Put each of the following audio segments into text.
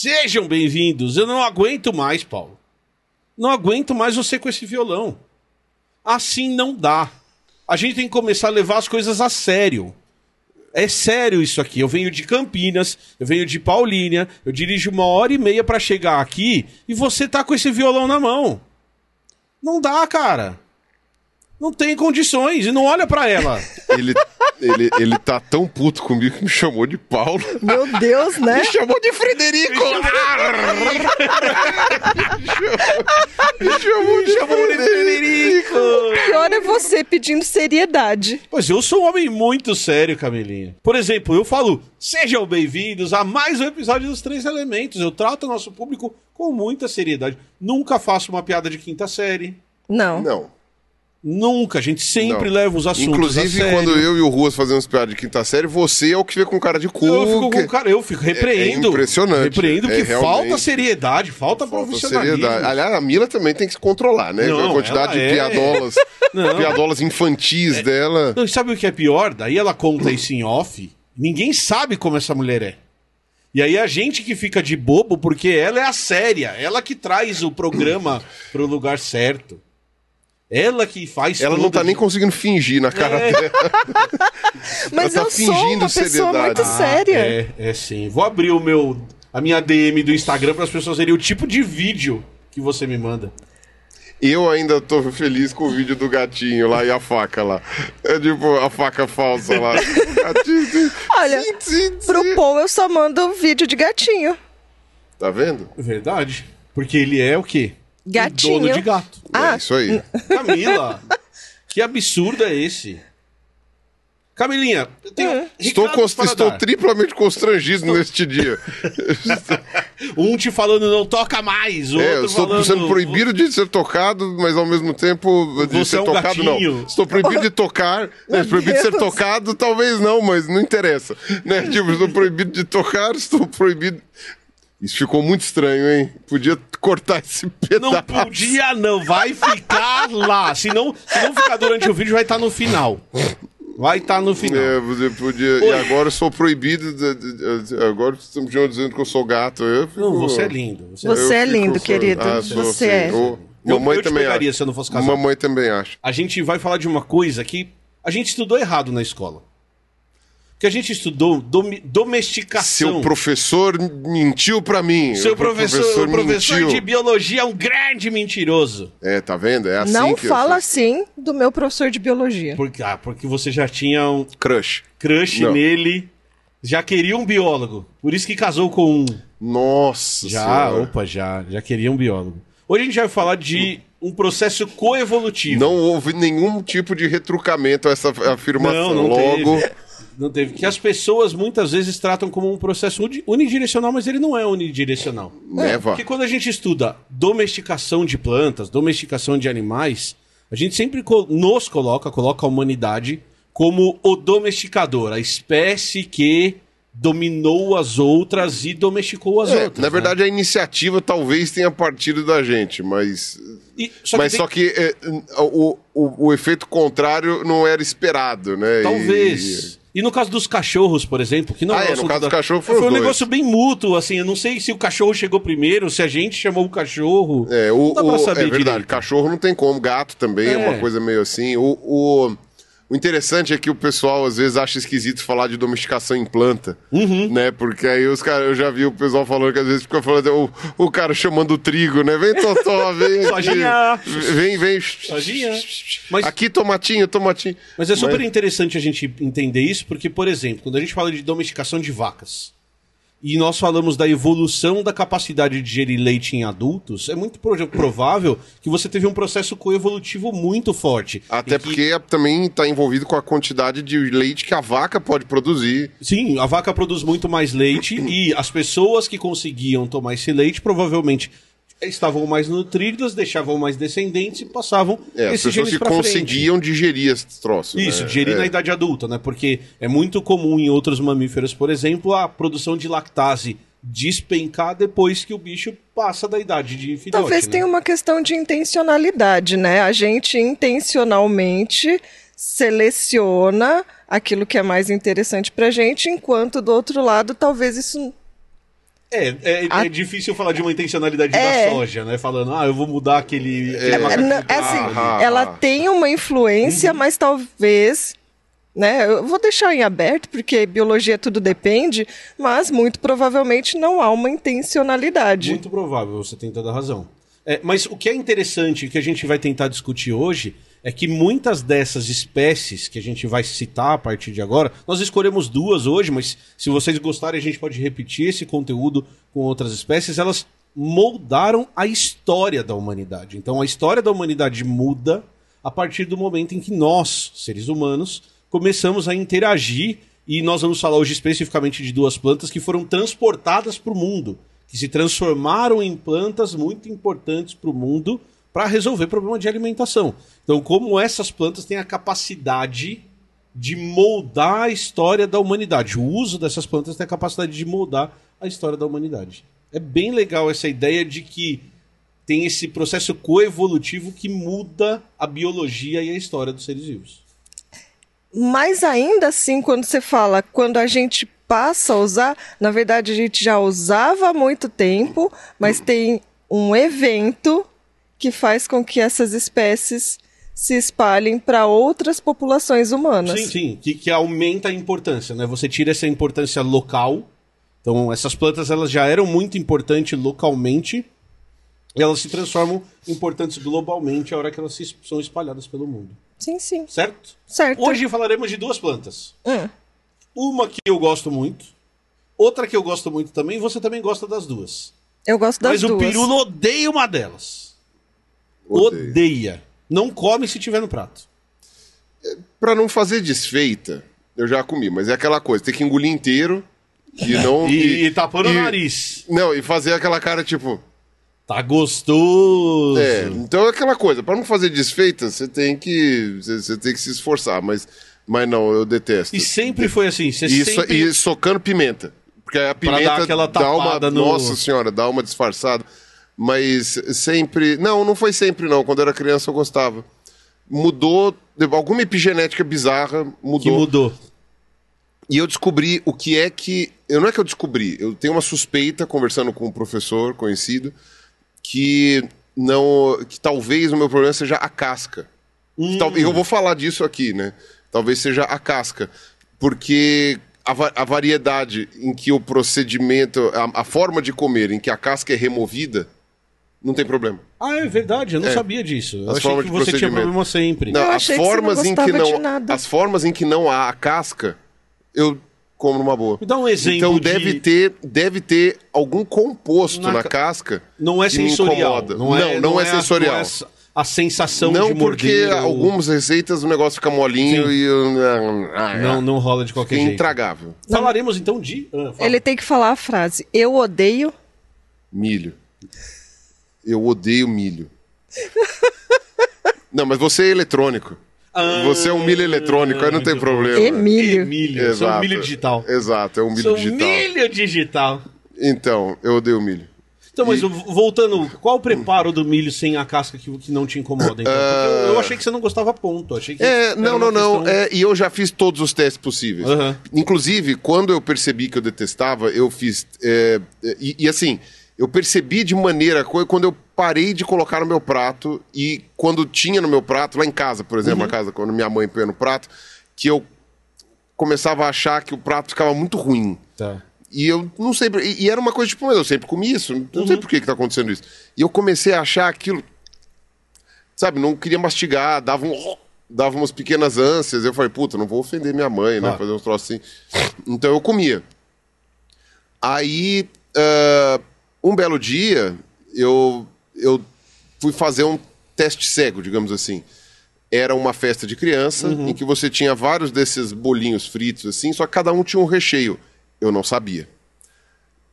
Sejam bem-vindos. Eu não aguento mais, Paulo. Não aguento mais você com esse violão. Assim não dá. A gente tem que começar a levar as coisas a sério. É sério isso aqui. Eu venho de Campinas, eu venho de Paulínia, eu dirijo uma hora e meia para chegar aqui e você tá com esse violão na mão. Não dá, cara. Não tem condições e não olha para ela. Ele, ele, ele tá tão puto comigo que me chamou de Paulo. Meu Deus, né? Me chamou de Frederico! me chamou de Chamou de Frederico. Pior é você pedindo seriedade. Pois eu sou um homem muito sério, Camilinha. Por exemplo, eu falo, sejam bem-vindos a mais um episódio dos Três Elementos. Eu trato o nosso público com muita seriedade. Nunca faço uma piada de quinta série. Não. Não. Nunca. A gente sempre Não. leva os assuntos Inclusive, quando eu e o Ruas fazemos piada de quinta série, você é o que vê com cara de cu. Eu fico com cara, eu fico repreendo. é impressionante. Repreendo É que realmente- falta seriedade, falta, Falta profissionalismo. seriedade. Aliás, a Mila também tem que se controlar, né? Não, a quantidade de é- piadolas, piadolas infantis dela. Não, e sabe o que é pior? Daí ela conta isso em off. Ninguém sabe como essa mulher é. E aí a gente que fica de bobo porque ela é a séria, ela que traz o programa pro lugar certo. Ela que faz Ela não tá nem conseguindo fingir na cara É. dela. Mas Ela eu tá sou fingindo uma pessoa seriedade. muito Ah, séria. É, é sim. Vou abrir o meu a minha DM do Instagram para as pessoas verem o tipo de vídeo que você me manda. Eu ainda tô feliz com o vídeo do gatinho lá e a faca lá. É tipo a faca falsa lá. Gatinho, Olha, sim, sim, pro sim. Paul eu só mando vídeo de gatinho. Tá vendo? Verdade? Porque ele é o quê? Gatinho. Dono de gato. Ah, É isso aí. Camila, que absurdo é esse? Camilinha, eu tenho Estou, recados cons- para estou triplamente constrangido neste dia. Um te falando não toca mais, o É, eu outro estou falando... sendo proibido de ser tocado, mas ao mesmo tempo de Você ser é um tocado, gatinho. não. Estou proibido de tocar, né? proibido de ser tocado, talvez não, mas não interessa. Né? Tipo, estou proibido de tocar, estou proibido. Isso ficou muito estranho, hein? Podia cortar esse pedaço. Não podia não, vai ficar lá. Se não, se não ficar durante o vídeo, vai estar no final. Vai estar no final. É, você podia. E agora eu sou proibido. de- de- de- agora estão me dizendo que eu sou gato. Eu fico- Não, você é lindo. Você é... Você é lindo, só- querido. Ah, sou, Você sim. é. Eu- mamãe eu também pegaria acha. se eu não fosse casado. Mamãe também acha. A gente vai falar de uma coisa que a gente estudou errado na escola. Que a gente estudou domi- domesticação. Seu professor mentiu pra mim. Seu professor, o professor mentiu. de biologia é um grande mentiroso. É, tá vendo? É assim não fala assim do meu professor de biologia. Porque, ah, porque você já tinha um Crush. crush Não. nele, já queria um biólogo. Por isso que casou com um. Nossa Já, Senhora. opa, já, já queria um biólogo. Hoje a gente vai falar de um processo coevolutivo. Não houve nenhum tipo de retrucamento a essa afirmação. Não, não Logo, teve. Não teve. Que as pessoas muitas vezes tratam como um processo uni- unidirecional, mas ele não é unidirecional. neva. Porque quando a gente estuda domesticação de plantas, domesticação de animais, a gente sempre nos coloca, coloca a humanidade como o domesticador, a espécie que dominou as outras e domesticou as É, outras. na né? verdade, a iniciativa talvez tenha partido da gente, mas. E- só que mas tem- só que é, o, o, o efeito contrário não era esperado, né? Talvez. E... no caso dos cachorros, por exemplo, que não Ah, é, é, no caso da- dos cachorros foi foram um dois. negócio bem mútuo, assim. Eu não sei se o cachorro chegou primeiro, se a gente chamou o cachorro. E, é, o, não dá pra o- saber é verdade, direito. cachorro não tem como, gato também é, É. uma coisa meio assim. O, o, o interessante é que o pessoal às vezes acha esquisito falar de domesticação em planta, Uhum. né? Porque aí os caras, eu já vi o pessoal falando que às vezes fica falando, o, o cara chamando o trigo, né? Vem, Totó, vem aqui. Sojinha. Vem, vem. Sojinha. Mas- Aqui, tomatinho, tomatinho. Mas é super interessante a gente entender isso, porque, por exemplo, quando a gente fala de domesticação de vacas, e nós falamos da evolução da capacidade de gerir leite em adultos, é muito pro- provável que você teve um processo coevolutivo muito forte. Até que- porque também está envolvido com a quantidade de leite que a vaca pode produzir. Sim, a vaca produz muito mais leite e as pessoas que conseguiam tomar esse leite provavelmente estavam mais nutridas, deixavam mais descendentes e passavam É, as esses pessoas genes que pra frente. conseguiam digerir esse troço. Isso, né? digerir É. na idade adulta, né? Porque é muito comum em outros mamíferos, por exemplo, a produção de lactase despencar depois que o bicho passa da idade de filhote. Talvez né? tenha uma questão de intencionalidade, né? A gente intencionalmente seleciona aquilo que é mais interessante pra gente, enquanto do outro lado, talvez isso. É, é, A- é difícil falar de uma intencionalidade É. da soja, né? Falando, ah, eu vou mudar aquele. aquele É, não, é pra- assim, Ah, ela ah. tem uma influência, Uhum. mas talvez. Né, eu vou deixar em aberto, porque biologia tudo depende, mas muito provavelmente não há uma intencionalidade. Muito provável, você tem toda a razão. É, mas o que é interessante, que a gente vai tentar discutir hoje, é que muitas dessas espécies que a gente vai citar a partir de agora, nós escolhemos duas hoje, mas se vocês gostarem, a gente pode repetir esse conteúdo com outras espécies, elas moldaram a história da humanidade. Então a história da humanidade muda a partir do momento em que nós, seres humanos, começamos a interagir e nós vamos falar hoje especificamente de duas plantas que foram transportadas para o mundo, que se transformaram em plantas muito importantes para o mundo para resolver problema de alimentação. Então, como essas plantas têm a capacidade de moldar a história da humanidade, o uso dessas plantas tem a capacidade de moldar a história da humanidade. É bem legal essa ideia de que tem esse processo coevolutivo que muda a biologia e a história dos seres vivos. Mas ainda assim, quando você fala, quando a gente passa a usar, na verdade a gente já usava há muito tempo, mas tem um evento que faz com que essas espécies se espalhem para outras populações humanas. Sim, sim, que, que aumenta a importância, né? Você tira essa importância local. Então, essas plantas elas já eram muito importantes localmente. E elas se transformam importantes globalmente a hora que elas se, são espalhadas pelo mundo. sim, sim. Certo? Certo. Hoje falaremos de duas plantas. Hum. Uma que eu gosto muito, outra que eu gosto muito também, você também gosta das duas. Eu gosto das Mas o duas. Pirulo odeia uma delas. Odeio. Odeia. Não come se tiver no prato. Pra não fazer desfeita, eu já comi, mas é aquela coisa, tem que engolir inteiro e não. E, e tapando e- o nariz. Não, e fazer aquela cara tipo. Tá gostoso. É, então é aquela coisa, pra não fazer desfeita, você tem que. Você tem que se esforçar, mas. Mas não, eu detesto. E sempre foi assim. Você E, so- sempre... e socando pimenta. Porque a pimenta dar aquela dá uma. tapada no- Nossa senhora, dá uma disfarçada. Mas sempre. Não, não foi sempre, não. Quando eu era criança eu gostava. Mudou. Alguma epigenética bizarra mudou. que mudou. E eu descobri o que é que. Eu não é que eu descobri, eu tenho uma suspeita, conversando com um professor conhecido, que não. que talvez o meu problema seja a casca. Hum. Tal- Eu vou falar disso aqui, né? Talvez seja a casca. Porque a, va- a variedade em que o procedimento, a, a forma de comer em que a casca é removida, não tem problema. Ah, é verdade, eu não É. sabia disso. Eu As achei formas que de você tinha problema sempre. Não, Eu as achei que você não formas em que de não, nada. as formas em que não há a casca, eu como numa boa. Me dá um exemplo Então de- deve ter, deve ter algum composto Na na, ca- casca. Não é que me sensorial. Não é, não, é a- sensorial. não é a sensação Não, de porque morder. ou- algumas receitas o negócio fica molinho Sim. e eu- ah, Não, não rola de qualquer jeito. intragável. Falaremos então de. Ah, fala. Ele tem que falar a frase: Eu odeio. Milho. Eu odeio milho. Não, mas você é eletrônico. Ah, Você é um milho eletrônico, aí não tem problema. Emílio. Milho. Sou um milho digital. Exato, é um milho Sou digital. milho digital. Então, eu odeio milho. Então, mas v- voltando, qual o preparo do milho sem a casca que, que não te incomoda? Então? Porque eu, eu achei que você não gostava ponto. Achei que É, não, não, não. questão- É, e eu já fiz todos os testes possíveis. Aham. Inclusive, quando eu percebi que eu detestava, eu fiz. é, é, e, e assim, eu percebi de maneira. Quando eu parei de colocar no meu prato e quando tinha no meu prato, lá em casa, por exemplo, Uhum. na casa, quando minha mãe põe no prato, que eu começava a achar que o prato ficava muito ruim. Tá. E eu não sei. E, era uma coisa tipo, mas eu sempre comi isso. Não Uhum. sei por que, que tá acontecendo isso. E eu comecei a achar aquilo. Sabe, não queria mastigar, dava, um, dava umas pequenas ânsias. Eu falei, puta, não vou ofender minha mãe, né? Claro. Fazer uns troços assim. Então eu comia. Aí, ah, um belo dia, eu, eu fui fazer um teste cego, digamos assim. Era uma festa de criança Uhum. em que você tinha vários desses bolinhos fritos assim, só que cada um tinha um recheio. Eu não sabia.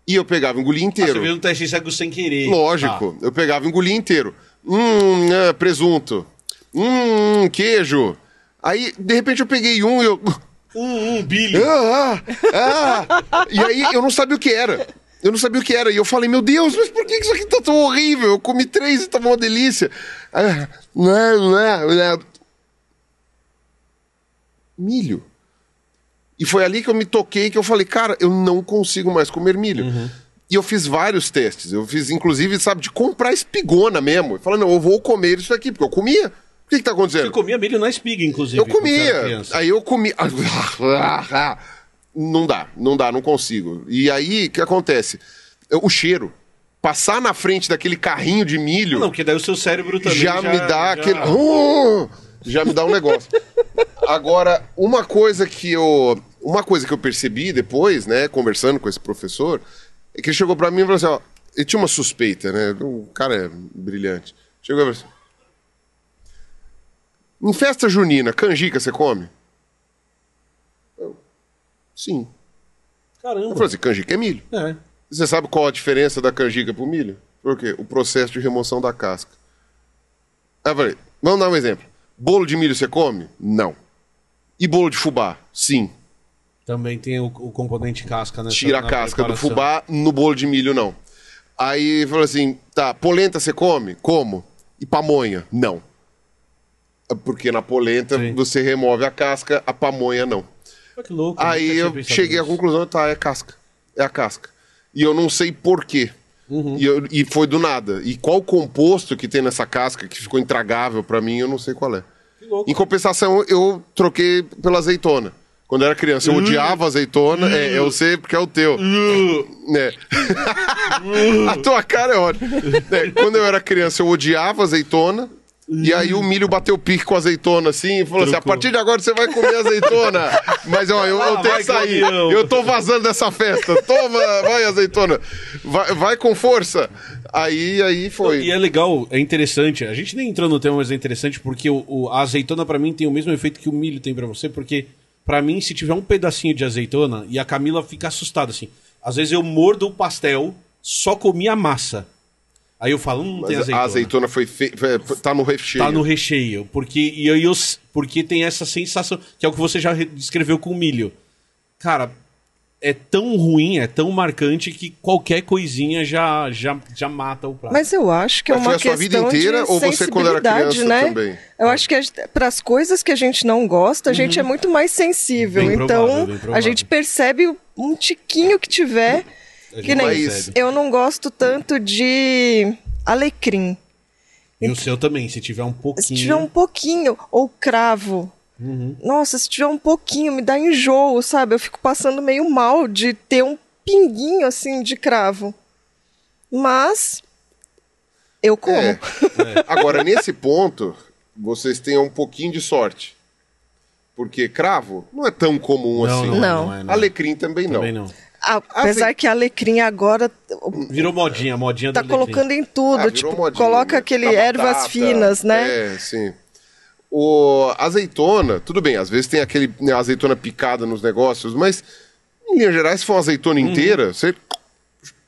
E eu pegava e engolia Ah, inteiro. você viu um teste cego sem querer. Lógico, eu pegava e engolia inteiro. Hum, ah, presunto. Hum, queijo. Aí, de repente, eu peguei um e eu. Ah, um, um bilho. Ah, ah, ah. E aí eu não sabia o que era. Eu não sabia o que era. E eu falei, meu Deus, mas por que isso aqui tá tão horrível? Eu comi três e tava uma delícia. Ah, não, não, não. Milho. E foi ali que eu me toquei que eu falei, cara, eu não consigo mais comer milho. E eu fiz vários testes. Eu fiz, inclusive, sabe, de comprar espigona mesmo. Falando, não, eu vou comer isso aqui, porque eu comia. O que, que tá acontecendo? Você comia milho na espiga, inclusive. Eu comia. Aí eu comia. Não dá, não dá, não consigo. E aí, o que acontece? O cheiro. Passar na frente daquele carrinho de milho Não, porque daí o seu cérebro também já, já, me dá já- aquele. Uh, já me dá um negócio. Agora, uma coisa que eu. Uma coisa que eu percebi depois, né, conversando com esse professor, é que ele chegou pra mim e falou assim: ó, ele tinha uma suspeita, né? O cara é brilhante. Chegou e falou assim: Em festa junina, canjica você come? Eu, Sim. Eu Caramba. falei assim: canjica é milho. É. Você sabe qual a diferença da canjica pro milho? Por quê? O processo de remoção da casca. Aí eu falei, vamos dar um exemplo. Bolo de milho você come? Não. E bolo de fubá? Sim. Também tem o, o componente casca, né? Tira a casca do preparação. fubá, no bolo de milho não. Aí falou assim, tá, polenta você come? Como? E pamonha? Não. Porque na polenta Sim. você remove a casca, a pamonha não. Que louco. Aí eu cheguei à conclusão, tá, é casca. É a casca. E eu não sei por quê. Uhum. E, eu- e foi do nada. E qual composto que tem nessa casca que ficou intragável pra mim, eu não sei qual é. Em compensação, eu troquei pela azeitona. Quando eu era criança, eu odiava azeitona. É, eu sei porque é o teu. É. a tua cara é ótima. É, quando eu era criança, eu odiava azeitona. E aí o milho bateu pique com a azeitona assim e falou assim: a partir de agora você vai comer azeitona. Mas ó, eu, eu Ah, tenho que sair. caminhão. Eu tô vazando dessa festa. Toma, vai, azeitona. Vai, vai com força. Aí, aí foi. E é legal, é interessante. A gente nem entrou no tema, mas é interessante porque o, o- a azeitona pra mim tem o mesmo efeito que o milho tem pra você, porque pra mim se tiver um pedacinho de azeitona e a Camila fica assustada assim. Às vezes eu mordo o pastel, só comi a massa. Aí eu falo, hum, não tem Mas azeitona. a azeitona foi feita. Tá no recheio. Tá no recheio, porque e aí eu, porque tem essa sensação que é o que você já re- descreveu com o milho. Cara, é tão ruim, é tão marcante que qualquer coisinha já já, já mata o prato. Mas eu acho que é uma foi a sua questão vida inteira de ou você quando era sensibilidade, criança né? também? Eu acho que para as coisas que a gente não gosta, a gente é muito mais sensível. Bem então, provável, bem a provável. gente percebe um tiquinho que tiver. Que nem percebe. eu não gosto tanto de alecrim. E o seu também, se tiver um pouquinho. Se tiver um pouquinho, ou cravo. Uhum. Nossa, se tiver um pouquinho, me dá enjoo, sabe? Eu fico passando meio mal de ter um pinguinho assim de cravo. Mas eu como. É. Agora, nesse ponto, vocês têm um pouquinho de sorte. Porque cravo não é tão comum Não, assim. não, Não. não é, não. Alecrim também não. Também não. Apesar que a alecrim agora Virou modinha, modinha tá do alecrim. colocando em tudo, Ah, tipo, modinha, coloca né? aquele Na ervas batata, finas, né? É, sim. O azeitona, tudo bem, às vezes tem aquele né, azeitona picada nos negócios, mas em linhas gerais, se for uma azeitona inteira, você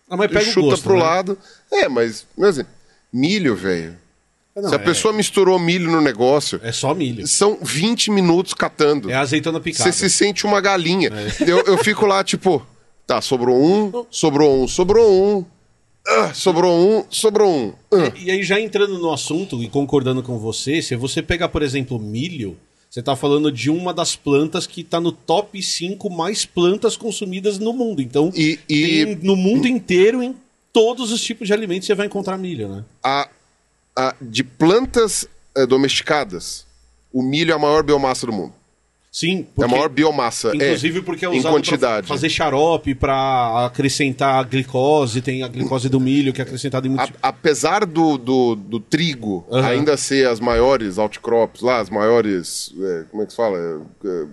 Ah, mas pega chuta gosto, pro né? lado. É, mas, mas assim, milho, velho. Não, se a é- pessoa misturou milho no negócio, É só milho. são 20 minutos catando. É azeitona picada. Você se sente uma galinha. É. Eu, eu fico lá, tipo, tá, sobrou um, sobrou um, sobrou um, ah, sobrou um, sobrou um. ah. E aí, já entrando no assunto e concordando com você, se você pegar, por exemplo, milho, você tá falando de uma das plantas que tá no top 5 mais plantas consumidas no mundo. Então, E, e no mundo inteiro, em todos os tipos de alimentos, você vai encontrar milho, né? a, a- de plantas eh, domesticadas, o milho é a maior biomassa do mundo. Sim, É porque, a maior biomassa. inclusive é, porque é usado pra fazer xarope, pra acrescentar a glicose, tem a glicose do milho que é acrescentada em muitos... A- apesar do, do, do trigo Aham. ainda ser as maiores outcrops lá, as maiores. eh, como é que se fala? Eh,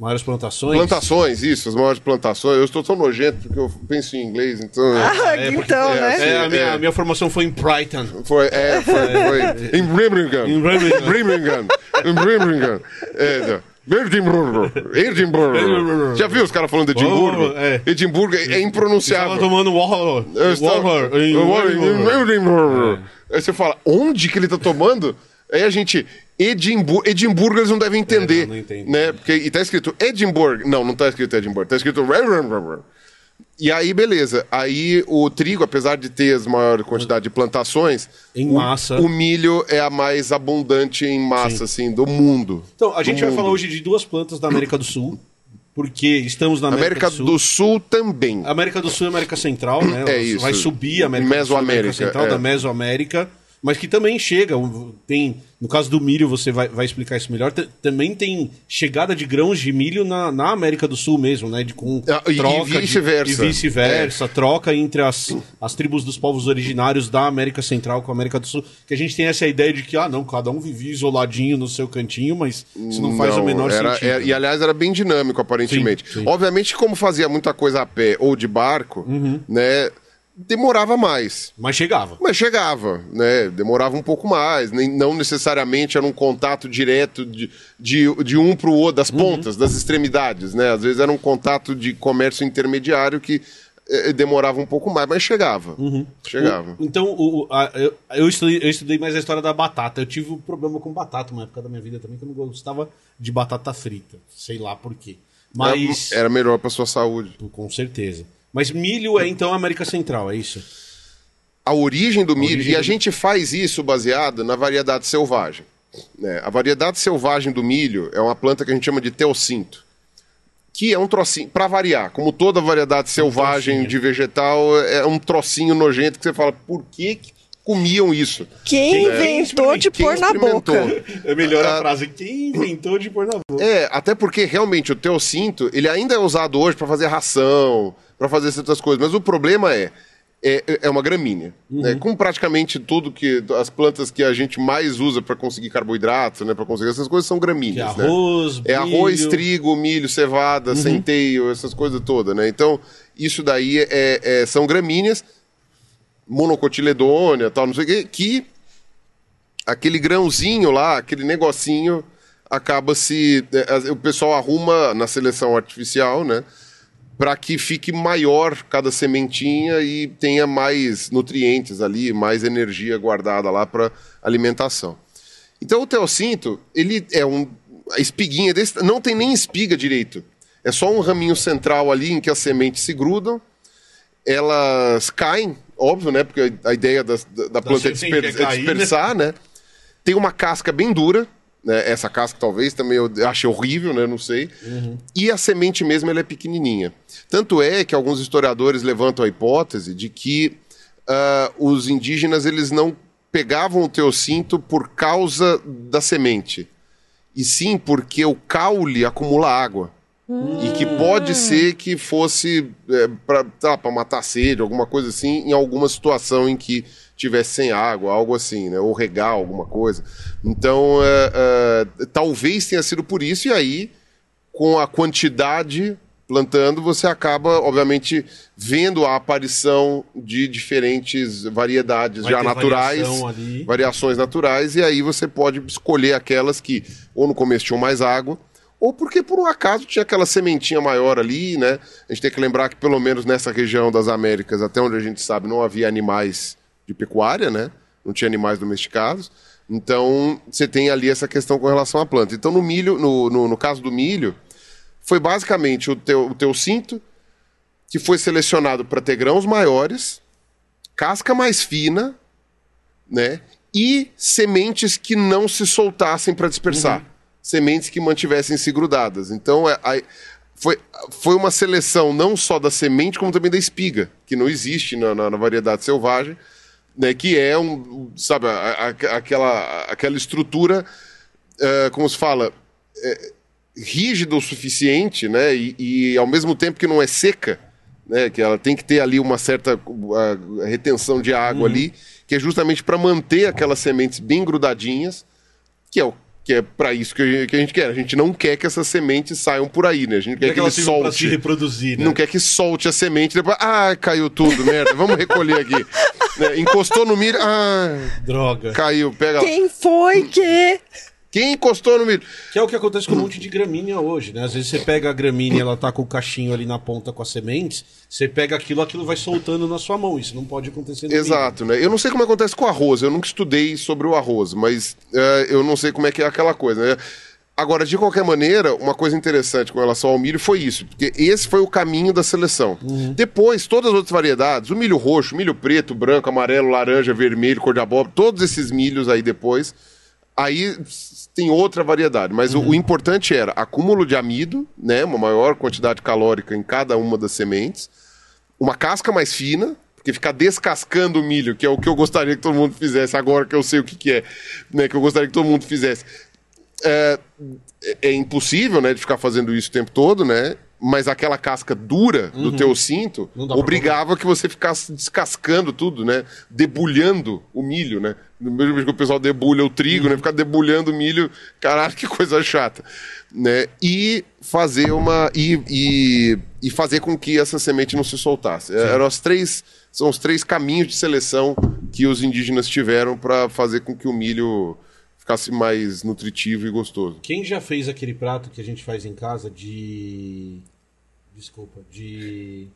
Maiores plantações? Plantações, isso, as maiores plantações. Eu estou tão nojento porque eu penso em inglês, então. Ah, É, porque- então, é, né? assim, É, a minha, É. a minha formação foi em Brighton. Foi, é, foi, foi. Em Birmingham. Em Birmingham. Birmingham. Em Birmingham. É. Edimburgo. Edimburgo. Já viu os caras falando de Edimburgo? Oh, é. Edimburgo é, é Estava impronunciável. tomando Warhol. Warhol em Edimburgo. Edimburgo. Aí você fala, onde que ele tá tomando? Aí a gente, Edimburgo, Edimburgo eles não devem entender. É, não, não né? Porque, e tá escrito Edimburgo. Não, não tá escrito Edimburgo. Tá escrito... E aí, beleza. Aí o trigo, apesar de ter as maior quantidade de plantações... Em o- massa. O, milho é a mais abundante em massa, assim, do mundo. Então, a gente Do vai mundo. falar hoje de duas plantas da América do Sul, porque estamos na América, América do Sul também. América do Sul e América Central, né? É isso. Vai subir a América do Sul, Mesoamérica, América Central, é. da Mesoamérica, mas que também chega. Tem, no caso do milho, você vai, vai explicar isso melhor. também tem chegada de grãos de milho na, na América do Sul mesmo, né? De, com Ah, e- e troca de- vice-versa. E vice-versa, troca entre as, as tribos dos povos originários da América Central com a América do Sul. Que a gente tem essa ideia de que, ah, não, cada um vivia isoladinho no seu cantinho, mas isso não faz o menor era, sentido. era- e aliás, era bem dinâmico, aparentemente. Sim, sim. Obviamente, como fazia muita coisa a pé ou de barco, Uhum. né? Demorava mais. Mas chegava. Mas chegava, né? Demorava um pouco mais. Nem, não necessariamente era um contato direto de, de, de um para o outro, das pontas, das extremidades, né? Às vezes era um contato de comércio intermediário que eh, demorava um pouco mais, mas chegava. Chegava. Então, o, o- a- eu, eu, estudei, eu estudei mais a história da batata. Eu tive um problema com batata uma época da minha vida também, que eu não gostava de batata frita. Sei lá por quê. Mas, Era, era melhor para sua saúde. com certeza. Mas milho é então América Central, é isso? a origem do milho, origem e a do- gente faz isso baseado na variedade selvagem. né? A variedade selvagem do milho é uma planta que a gente chama de teocinto, que é um trocinho, para variar, como toda variedade selvagem trocinho. de vegetal, é um trocinho nojento que você fala, por que, que comiam isso? Quem inventou de Quem pôr na boca? É melhor a frase. Quem inventou de pôr na boca? É, até porque realmente o teocinto, ele ainda é usado hoje para fazer ração, para fazer certas coisas, mas o problema é é, é uma gramínea, Uhum. né? Como praticamente tudo que as plantas que a gente mais usa para conseguir carboidrato, né, para conseguir essas coisas são Que gramíneas, é arroz, né? É arroz. Uhum. trigo, milho, cevada, centeio, essas coisas todas, né? Então, isso daí é, é- são gramíneas monocotiledônia, tal, não sei o quê, que aquele grãozinho lá, aquele negocinho, acaba se. é, O pessoal arruma na seleção artificial, né? Para que fique maior cada sementinha e tenha mais nutrientes ali, mais energia guardada lá para alimentação. Então o teocinto, ele é um. A espiguinha desse. Não tem nem espiga direito. É só um raminho central ali em que as sementes se grudam. Elas caem, óbvio, né? Porque a ideia das- da, da planta é, disper- é é cair, né? dispersar, né? Tem uma casca bem dura, né? Essa casca talvez também eu achei horrível, né? Não sei. E a semente mesmo ela é pequenininha. Tanto é que alguns historiadores levantam a hipótese de que ah, os indígenas eles não pegavam o teocinto por causa da semente, e sim porque o caule acumula água. E que pode ser que fosse é, para matar sede, alguma coisa assim, em alguma situação em que tivesse sem água, algo assim, né? Ou regar alguma coisa. Então, é, é, talvez tenha sido por isso, e aí, com a quantidade plantando, você acaba, obviamente, vendo a aparição de diferentes variedades Vai já naturais, variações naturais, e aí você pode escolher aquelas que ou no começo tinham mais água, ou porque por um acaso tinha aquela sementinha maior ali, né? A gente tem que lembrar que pelo menos nessa região das Américas, até onde a gente sabe, não havia animais de pecuária, né? Não tinha animais domesticados. Então, você tem ali essa questão com relação à planta. Então, no milho, no, no, no caso do milho, foi basicamente o teu, o teu cinto, que foi selecionado para ter grãos maiores, casca mais fina, né? E sementes que não se soltassem para dispersar. Sementes que mantivessem-se grudadas. Então, é, aí, foi, foi uma seleção não só da semente, como também da espiga, que não existe na, na- na variedade selvagem, né? Que é um, sabe, a- a- aquela, aquela estrutura, eh, como se fala, eh, rígida o suficiente, né? E, e ao mesmo tempo que não é seca, né? Que ela tem que ter ali uma certa uh, retenção de água ali, que é justamente para manter aquelas sementes bem grudadinhas, que é o Que é pra isso que a gente- que a gente quer. A gente não quer que essas sementes saiam por aí, né? A gente quer Quer que, que ela ele pra se solte. reproduzir, né? Não quer que solte a semente depois. Ah, caiu tudo, merda. Vamos recolher aqui. Né, Encostou no milho. Ah, Droga. caiu. Pega. Quem foi que. Quem encostou no milho? Que é o que acontece com um monte de gramínea hoje, né? Às vezes você pega a gramínea, ela tá com o cachinho ali na ponta com as sementes, você pega aquilo, aquilo vai soltando na sua mão. Isso não pode acontecer no Exato, né? Eu não sei como acontece com o arroz, eu nunca estudei sobre o arroz, mas eh, eu não sei como é que é aquela coisa, né? Agora, de qualquer maneira, uma coisa interessante com relação ao milho foi isso, porque esse foi o caminho da seleção. Depois, todas as outras variedades, o milho roxo, milho preto, branco, amarelo, laranja, vermelho, cor de abóbora, todos esses milhos aí depois, aí tem outra variedade. Mas o, o importante era acúmulo de amido, né? Uma maior quantidade calórica em cada uma das sementes, uma casca mais fina, porque ficar descascando o milho, que é o que eu gostaria que todo mundo fizesse, agora que eu sei o que, que é, né, que eu gostaria que todo mundo fizesse. É, é- é impossível, né, de ficar fazendo isso o tempo todo, né? Mas aquela casca dura do teu cinto Uhum. Obrigava que você ficasse descascando tudo, né? Debulhando o milho, né? Do mesmo jeito que o pessoal debulha o trigo, Uhum. né? Ficar debulhando o milho, caralho, que coisa chata. Né? E fazer uma. E, e, e fazer com que essa semente não se soltasse. É, Eram as três. São os três caminhos de seleção que os indígenas tiveram para fazer com que o milho ficasse mais nutritivo e gostoso. Quem já fez aquele prato que a gente faz em casa de. Desculpa, de.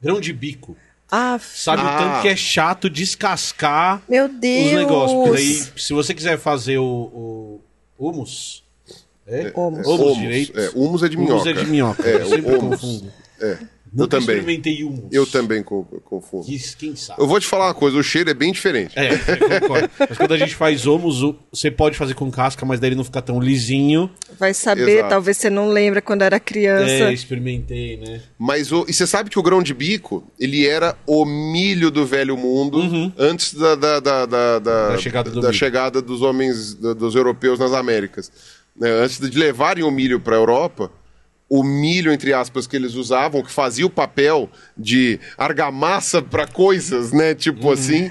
Grão de bico. Ah, Sabe o Ah. tanto que é chato descascar meu os Deus. negócios. Porque daí, se você quiser fazer o, o hummus. É? Humus. Humus Humus, direito. é, humus é de Humus minhoca. é de minhoca. É, eu sempre o humus. confundo. É, Nunca eu também. experimentei. Eu também co- confundo. Quem, quem sabe? Eu vou te falar uma coisa, o cheiro é bem diferente. É, eu concordo. Mas quando a gente faz hummus, o- você pode fazer com casca, mas daí ele não fica tão lisinho. Vai saber, Exato. talvez você não lembra quando era criança. É, experimentei, né? Mas o, e você sabe que o grão de bico, ele era o milho do velho mundo antes da, da, da, da, da- Da chegada do da chegada dos homens, da- dos europeus nas Américas. Né, Antes de levarem o milho para a Europa, o milho, entre aspas, que eles usavam, que fazia o papel de argamassa para coisas, né? Tipo Uhum. assim,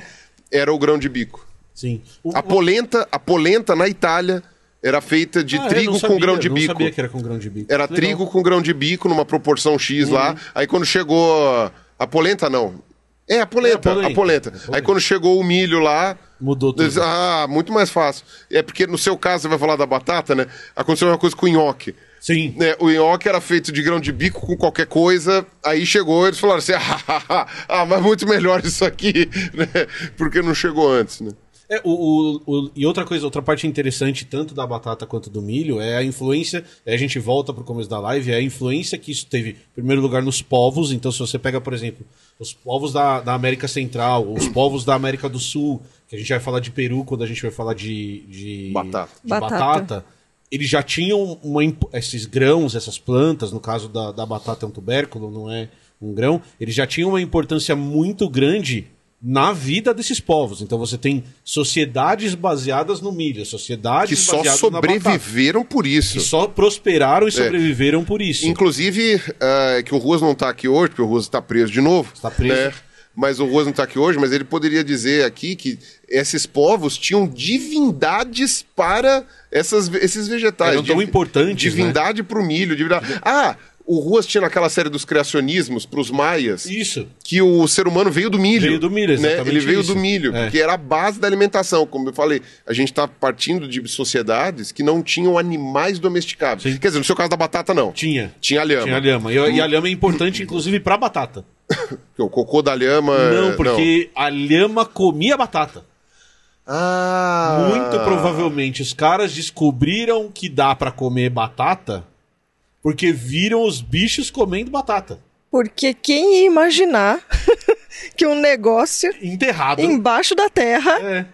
era o grão de bico. Sim. O- A polenta, a polenta na Itália era feita de Ah, trigo não com sabia, grão de não bico. sabia que era com grão de bico. Era Legal. trigo com grão de bico numa proporção X lá. Aí quando chegou a polenta, não. É, a polenta, É, a polenta. a polenta. A polenta. Aí quando chegou o milho lá. Mudou tudo. eles- Ah, muito mais fácil. É porque no seu caso, você vai falar da batata, né? Aconteceu uma coisa com o nhoque. Sim. Né, o nhoque era feito de grão de bico com qualquer coisa. Aí chegou, eles falaram assim: ah, ah, mas muito melhor isso aqui, né? Porque não chegou antes, né? É, o, o- o- e outra coisa, outra parte interessante, tanto da batata quanto do milho, é a influência. aí a gente volta pro começo da live, é a influência que isso teve, em primeiro lugar, nos povos. Então, se você pega, por exemplo, os povos da, da América Central, os povos da América do Sul, que a gente vai falar de Peru quando a gente vai falar de, de Batata. de Batata. batata, eles já tinham uma, esses grãos, essas plantas, no caso da, da batata é um tubérculo, não é um grão, eles já tinham uma importância muito grande na vida desses povos. Então você tem sociedades baseadas no milho, Que sociedades só baseadas na batata, sobreviveram por isso. que só prosperaram e sobreviveram por isso. Inclusive, é, que o Ruas não está aqui hoje, porque o Ruas está preso de novo. Está preso. né? Mas o Ruas não está aqui hoje, mas ele poderia dizer aqui que esses povos tinham divindades para essas, esses vegetais. Eram tão Divi- importantes, Divindade para o milho. Divindade... Ah, o Ruas tinha naquela série dos criacionismos para os maias. Isso. Que o ser humano veio do milho. Veio do milho, né? exatamente Ele veio isso. do milho, É. porque era a base da alimentação. Como eu falei, a gente está partindo de sociedades que não tinham animais domesticados. Sim. Quer dizer, no seu caso da batata, não. Tinha. Tinha a lhama. Tinha a lhama. E, e a lhama é importante, inclusive, pra batata. Porque O cocô da lhama. Não, porque a lhama comia batata. Ah! Muito provavelmente os caras descobriram que dá pra comer batata porque viram os bichos comendo batata. Porque quem ia imaginar que um negócio Enterrado. embaixo da terra É.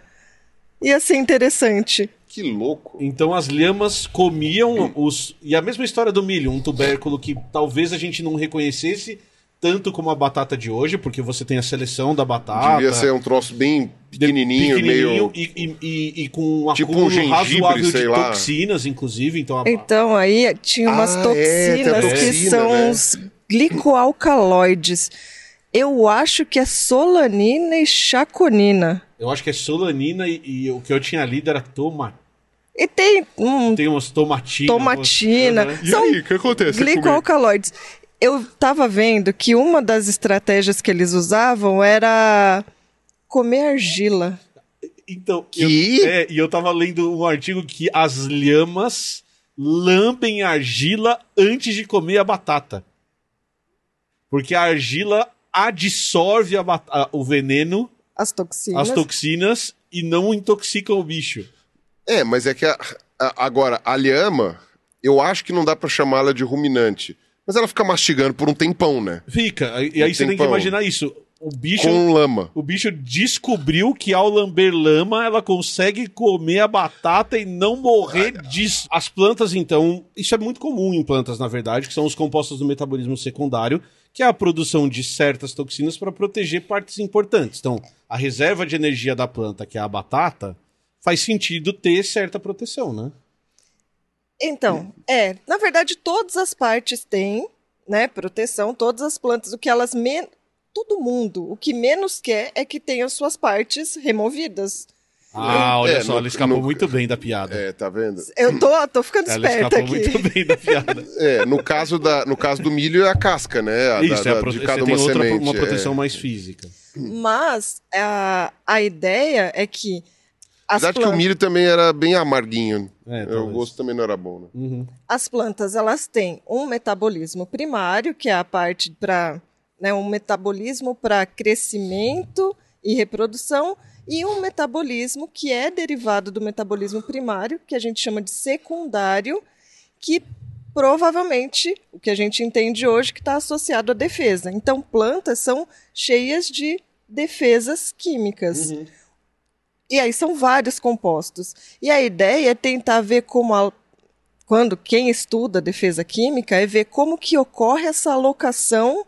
ia ser interessante? Que louco. Então as lhamas comiam os. E a mesma história do milho, um tubérculo que talvez a gente não reconhecesse tanto como a batata de hoje, porque você tem a seleção da batata. Devia ser um troço bem de- pequenininho, meio. e, e, e- e com um Tipo acúmulo um gengibre, razoável de lá. toxinas, inclusive. Então, a, Então aí tinha umas Ah, é, toxinas que toxina, são né? os glicoalcaloides. Eu acho que é solanina e chaconina. eu acho que é solanina e, e o que eu tinha lido era toma. E tem um Tem umas tomatinas. tomatina. Uhum. E São aí, o que acontece? glicoalcaloides. Eu tava vendo que uma das estratégias que eles usavam era comer argila. Então, Que? Eu, é, e eu tava lendo um artigo que as lhamas lambem argila antes de comer a batata. Porque a argila absorve a a- o veneno, As toxinas. as toxinas, e não intoxica o bicho. É, mas é que a- a- agora, a lhama, eu acho que não dá pra chamá-la de ruminante. Mas ela fica mastigando por um tempão, né? Fica. E aí Um você tem que tempão. imaginar isso. O bicho. Com lama. O bicho descobriu que ao lamber lama ela consegue comer a batata e não morrer disso. As plantas, então, isso é muito comum em plantas, na verdade, que são os compostos do metabolismo secundário, que é a produção de certas toxinas para proteger partes importantes. Então, a reserva de energia da planta, que é a batata, faz sentido ter certa proteção, né? Então, é, na verdade, todas as partes têm, né, proteção, todas as plantas, o que elas men todo mundo, o que menos quer é que tenha suas partes removidas. Ah, olha É, só, no- ela escapou no- muito bem da piada. É, tá vendo? Eu tô, tô ficando Ela esperta escapou aqui. muito bem da piada. É, no caso, da, no caso do milho é a casca, né? A, Isso, da- é a prote- de cada você tem uma outra semente. uma proteção é. mais física. Mas a, a ideia é que as Apesar de que o plantas, milho também era bem amarguinho. É, o gosto também não era bom, né? Uhum. as plantas elas têm um metabolismo primário, que é a parte para né, um metabolismo para crescimento e reprodução, e um metabolismo que é derivado do metabolismo primário, que a gente chama de secundário, que provavelmente o que a gente entende hoje que está associado à defesa. Então, plantas são cheias de defesas químicas. E aí são vários compostos. E a ideia é tentar ver como a, quando quem estuda defesa química é ver como que ocorre essa alocação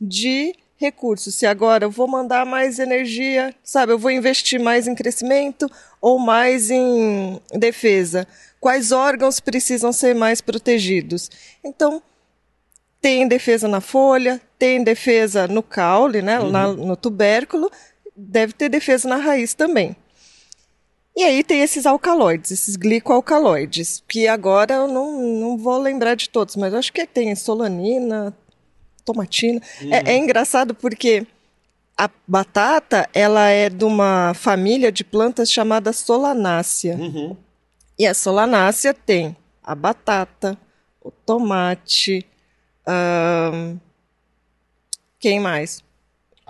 de recursos. Se agora eu vou mandar mais energia, sabe, eu vou investir mais em crescimento ou mais em defesa. Quais órgãos precisam ser mais protegidos? Então, tem defesa na folha, tem defesa no caule, né, na- no tubérculo, deve ter defesa na raiz também. E aí tem esses alcaloides, esses glicoalcaloides, que agora eu não, não vou lembrar de todos, mas acho que tem solanina, tomatina. É, é engraçado porque a batata ela é de uma família de plantas chamada solanácea. Uhum. E a solanácea tem a batata, o tomate, quem mais?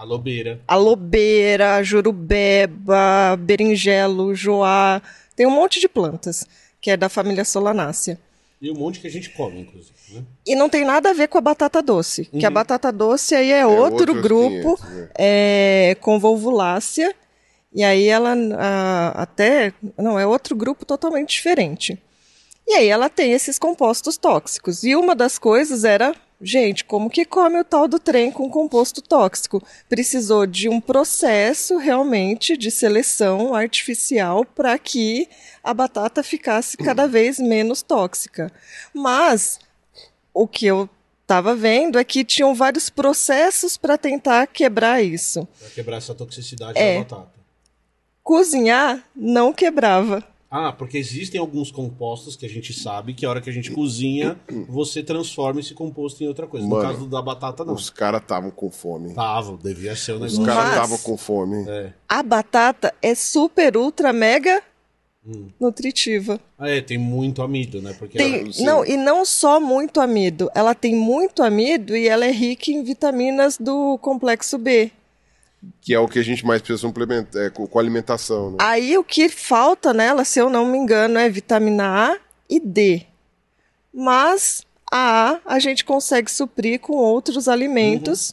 A lobeira. a lobeira, a jurubeba, berinjelo, joá. Tem um monte de plantas que é da família Solanácea. E um monte que a gente come, inclusive. Né? E não tem nada a ver com a batata doce, que a batata doce aí é, outro outros grupo, 500, né? é convolvulácea, e aí ela a- até, não, é outro grupo totalmente diferente. E aí ela tem esses compostos tóxicos. E uma das coisas era, gente, como que come o tal do trem com composto tóxico? Precisou de um processo realmente de seleção artificial para que a batata ficasse cada vez menos tóxica. Mas o que eu estava vendo é que tinham vários processos para tentar quebrar isso. Pra quebrar essa toxicidade É. da batata. Cozinhar não quebrava. Ah, porque existem alguns compostos que a gente sabe que a hora que a gente cozinha, você transforma esse composto em outra coisa. Mano, no caso da batata, não. Os caras estavam com fome. Tava, devia ser o Os negócio. caras Mas- estavam com fome. É. A batata é super, ultra, mega nutritiva. Ah, é, tem muito amido, né? Porque Tem, ela- sim. não, e não só muito amido, ela tem muito amido e ela é rica em vitaminas do complexo B. Que é o que a gente mais precisa suplementar é, com, com alimentação, né? Aí o que falta nela, se eu não me engano, é vitamina A e D. Mas a A a gente consegue suprir com outros alimentos.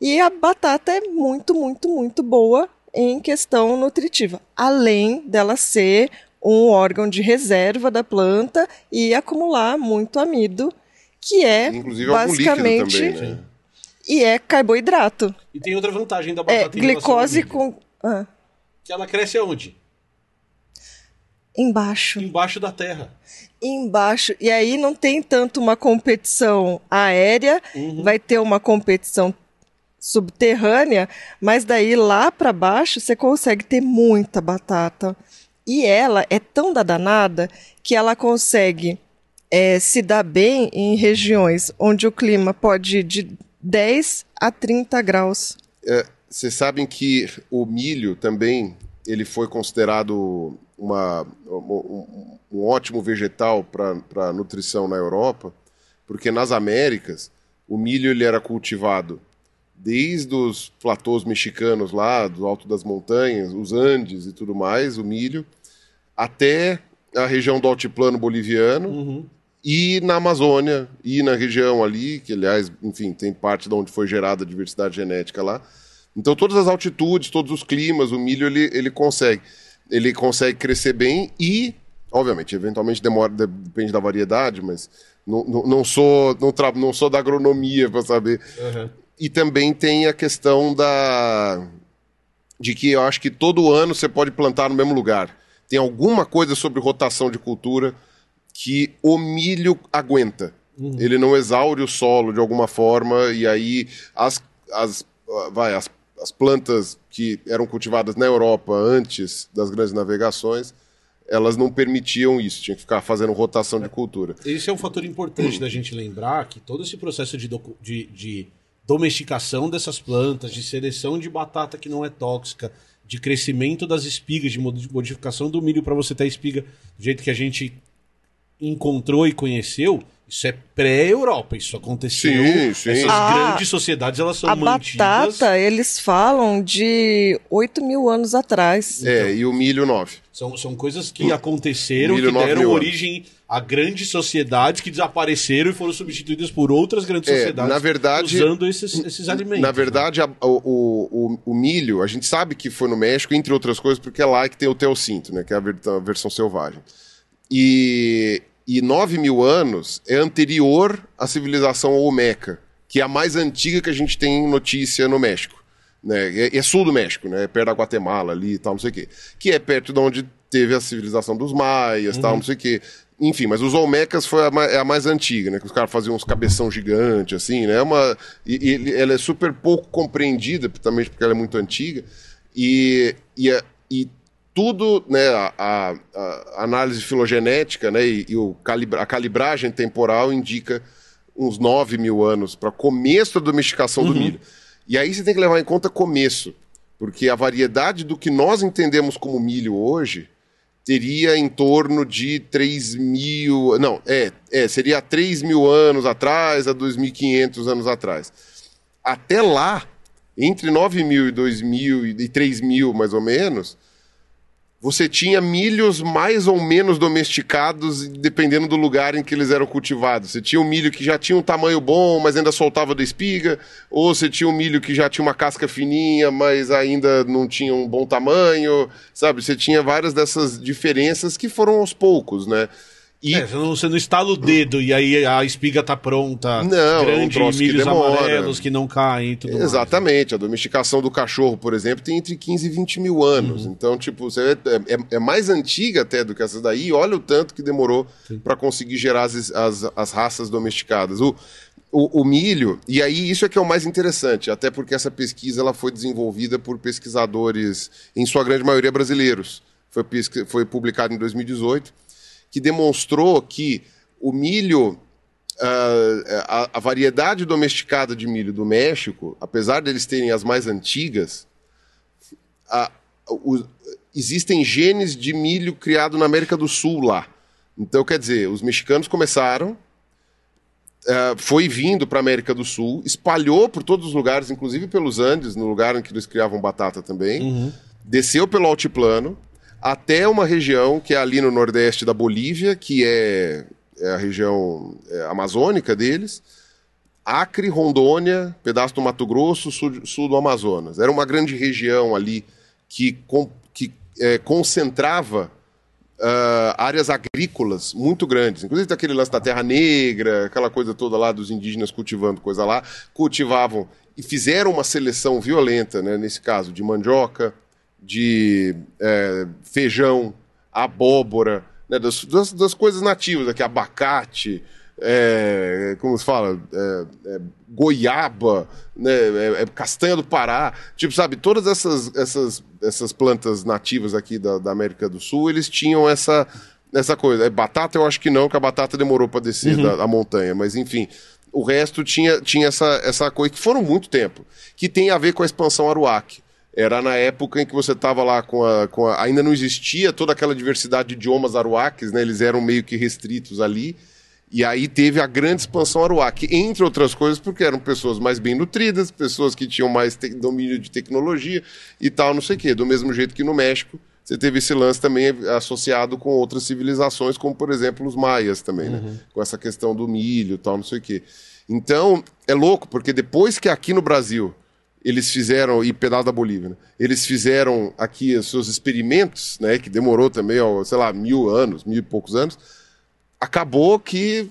E a batata é muito, muito, muito boa em questão nutritiva. Além dela ser um órgão de reserva da planta e acumular muito amido, que é Inclusive basicamente também, né? E é carboidrato. E tem outra vantagem da É batata ao glicose com ah, Que ela cresce aonde? embaixo. Embaixo da terra. embaixo. E aí não tem tanto uma competição aérea, vai ter uma competição subterrânea, mas daí lá para baixo você consegue ter muita batata. E ela é tão da danada que ela consegue é, se dar bem em regiões onde o clima pode ir de 10 a 30 graus. É, vocês sabem que o milho também ele foi considerado uma, um, um ótimo vegetal para nutrição na Europa, porque nas Américas o milho ele era cultivado desde os platôs mexicanos lá, do alto das montanhas, os Andes e tudo mais, o milho, até a região do altiplano boliviano uhum. E na Amazônia e na região ali, que aliás, enfim, tem parte de onde foi gerada a diversidade genética lá. Então todas as altitudes, todos os climas, o milho ele, ele consegue, ele consegue crescer bem e, obviamente, eventualmente demora, depende da variedade, mas não, não, não sou não, tra, não sou da agronomia para saber. Uhum. E também tem a questão da de que eu acho que todo ano você pode plantar no mesmo lugar. Tem alguma coisa sobre rotação de cultura que o milho aguenta. Uhum. Ele não exaure o solo de alguma forma e aí as, as, vai, as, as plantas que eram cultivadas na Europa antes das grandes navegações elas não permitiam isso, tinha que ficar fazendo rotação de cultura. Esse é um fator importante da gente lembrar que todo esse processo de, de, de, domesticação dessas plantas, de seleção de batata que não é tóxica, de crescimento das espigas, de modificação do milho para você ter a espiga do jeito que a gente encontrou e conheceu, isso é pré-Europa, isso aconteceu. Sim, sim. Essas ah, grandes sociedades, elas são a mantidas. A batata, eles falam de 8 mil anos atrás. É, então, e o milho 9. São, são coisas que aconteceram, que deram origem anos. a grandes sociedades que desapareceram e foram substituídas por outras grandes é, sociedades na verdade, usando esses, esses alimentos. Na né? verdade, né? a, o, o, o, milho, a gente sabe que foi no México, entre outras coisas, porque é lá que tem o teocinto, né, que é a, a versão selvagem. E e 9 mil anos é anterior à civilização Olmeca, que é a mais antiga que a gente tem notícia no México. Né? É, é sul do México, né? É perto da Guatemala ali e tal, não sei o quê. Que é perto de onde teve a civilização dos maias, uhum. tal, não sei o quê. Enfim, mas os Olmecas foi a mais, é a mais antiga, né? Que os caras faziam uns cabeção gigante, assim, né? É uma, e, e, ela é super pouco compreendida, também porque ela é muito antiga. E, e, e tudo, né, a, a, análise filogenética né, e, e o calibra, a calibragem temporal indica uns 9 mil anos para começo da domesticação uhum. do milho. E aí você tem que levar em conta começo, porque a variedade do que nós entendemos como milho hoje teria em torno de 3 mil. Não, é, é seria 3 mil anos atrás, a 2.500 anos atrás. Até lá, entre 9 mil e 2 mil e 3 mil mais ou menos, você tinha milhos mais ou menos domesticados, dependendo do lugar em que eles eram cultivados. Você tinha um milho que já tinha um tamanho bom, mas ainda soltava da espiga, ou você tinha um milho que já tinha uma casca fininha, mas ainda não tinha um bom tamanho, sabe? Você tinha várias dessas diferenças que foram aos poucos, né? E... É, você não estala o dedo e aí a espiga tá pronta. Não, grande, é um milhos que amarelos que não caem e tudo Exatamente. Mais. A domesticação do cachorro, por exemplo, tem entre 15 e 20 mil anos. Uhum. Então, tipo, você é, é, é, mais antiga até do que essas daí. E olha o tanto que demorou para conseguir gerar as, as, as raças domesticadas. O, o, o, milho, e aí isso é que é o mais interessante, até porque essa pesquisa ela foi desenvolvida por pesquisadores, em sua grande maioria brasileiros. Foi, foi publicado em 2018 que demonstrou que o milho, uh, a, a, variedade domesticada de milho do México, apesar deles terem as mais antigas, a, o, existem genes de milho criado na América do Sul lá. Então, quer dizer, os mexicanos começaram, uh, foi vindo para a América do Sul, espalhou por todos os lugares, inclusive pelos Andes, no lugar em que eles criavam batata também, uhum. desceu pelo altiplano, até uma região que é ali no nordeste da Bolívia, que é, é a região é, amazônica deles. Acre, Rondônia, pedaço do Mato Grosso, sul, sul do Amazonas. Era uma grande região ali que, que é, concentrava uh, áreas agrícolas muito grandes. Inclusive daquele lance da Terra Negra, aquela coisa toda lá dos indígenas cultivando coisa lá. Cultivavam e fizeram uma seleção violenta, né, nesse caso, de mandioca, de é, feijão, abóbora, né, das, das, das, coisas nativas aqui, abacate, é, como se fala, é, é, goiaba, né, é, é castanha do Pará, tipo, sabe, todas essas, essas, essas plantas nativas aqui da, da América do Sul, eles tinham essa, essa coisa. É, batata eu acho que não, porque a batata demorou para descer da, da montanha, mas enfim, o resto tinha, tinha essa, essa coisa que foram muito tempo, que tem a ver com a expansão Aruac. Era na época em que você estava lá com a, com a. Ainda não existia toda aquela diversidade de idiomas aruaques, né? Eles eram meio que restritos ali. E aí teve a grande expansão aruac, entre outras coisas, porque eram pessoas mais bem nutridas, pessoas que tinham mais domínio de tecnologia e tal, não sei o quê. Do mesmo jeito que no México, você teve esse lance também associado com outras civilizações, como por exemplo os maias também, né? Uhum. Com essa questão do milho e tal, não sei o quê. Então, é louco, porque depois que aqui no Brasil eles fizeram, e pedaço da Bolívia, né? eles fizeram aqui os seus experimentos, né, que demorou também, ó, sei lá, mil anos, mil e poucos anos, acabou que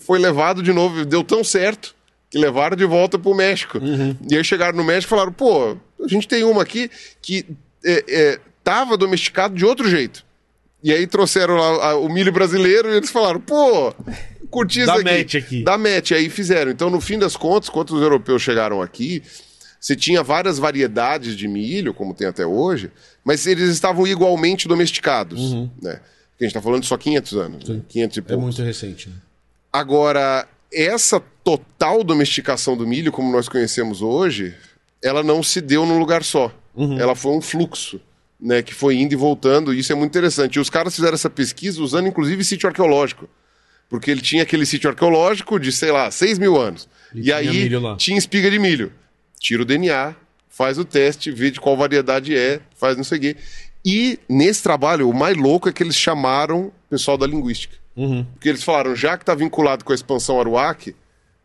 foi levado de novo, deu tão certo que levaram de volta para o México. Uhum. E aí chegaram no México e falaram, pô, a gente tem uma aqui que estava é, é, domesticado de outro jeito. E aí trouxeram lá a, o milho brasileiro e eles falaram, pô, curti isso aqui. Match aqui. Dá match, aí fizeram. Então, no fim das contas, quando os europeus chegaram aqui, você tinha várias variedades de milho, como tem até hoje, mas eles estavam igualmente domesticados. Uhum. Né? a gente está falando de só 500 anos. Né? 500 e poucos. É muito recente. Né? Agora, essa total domesticação do milho, como nós conhecemos hoje, ela não se deu num lugar só. Uhum. Ela foi um fluxo. Né, que foi indo e voltando, e isso é muito interessante. E os caras fizeram essa pesquisa usando, inclusive, sítio arqueológico. Porque ele tinha aquele sítio arqueológico de, sei lá, 6 mil anos. E, e aí tinha espiga de milho tira o DNA, faz o teste, vê de qual variedade é, faz não sei o quê. E nesse trabalho, o mais louco é que eles chamaram o pessoal da linguística. Uhum. Porque eles falaram, já que está vinculado com a expansão Aruac,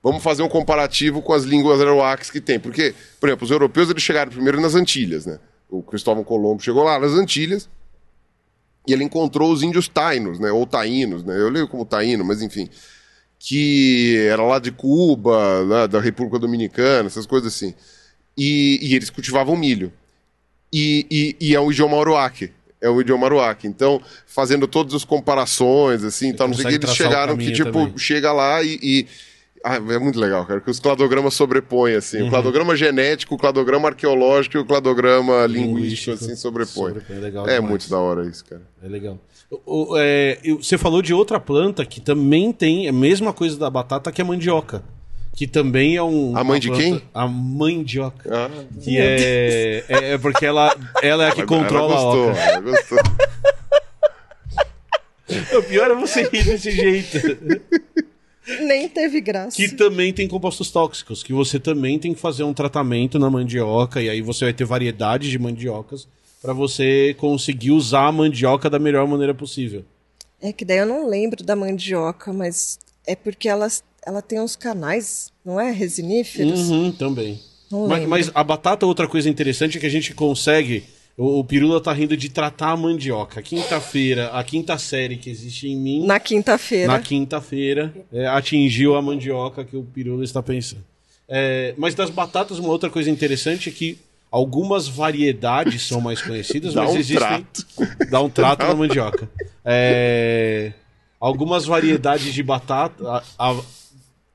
vamos fazer um comparativo com as línguas Aruacs que tem. Porque, por exemplo, os europeus eles chegaram primeiro nas Antilhas, né? O Cristóvão Colombo chegou lá nas Antilhas e ele encontrou os índios tainos, né? Ou taínos, né? Eu leio como taíno, mas enfim. Que era lá de Cuba, né? da República Dominicana, essas coisas assim. E, e eles cultivavam milho. E, e, e, é um idioma aruac. É um idioma aruac. Então, fazendo todas as comparações, assim, tal, não sei o que, eles chegaram que, tipo, também. chega lá e. Ah, é muito legal, cara, que os cladogramas sobrepõem, assim. Uhum. O cladograma genético, o cladograma arqueológico e o cladograma linguístico, linguístico assim, sobrepõem. sobrepõe. É, legal é muito da hora isso, cara. É legal. O, é, você falou de outra planta que também tem a mesma coisa da batata, que é a mandioca que também é um. A mãe de planta, quem? A mandioca. Ah, que é, é, é, porque ela, ela é a que ela, controla ela gostou, a oca. Ela gostou. o pior é você rir desse jeito. Nem teve graça. Que também tem compostos tóxicos, que você também tem que fazer um tratamento na mandioca, e aí você vai ter variedades de mandiocas para você conseguir usar a mandioca da melhor maneira possível. É que daí eu não lembro da mandioca, mas é porque elas ela tem uns canais, não é? Resiníferos? Uhum, também. Mas, mas, a batata, outra coisa interessante é que a gente consegue. O, o Pirula tá rindo de tratar a mandioca. Quinta-feira, a quinta série que existe em mim. Na quinta-feira. Na quinta-feira, é, atingiu a mandioca que o Pirula está pensando. É, mas das batatas, uma outra coisa interessante é que algumas variedades são mais conhecidas, Dá mas um existem. Trato. Dá um trato na mandioca. É, algumas variedades de batata. A, a,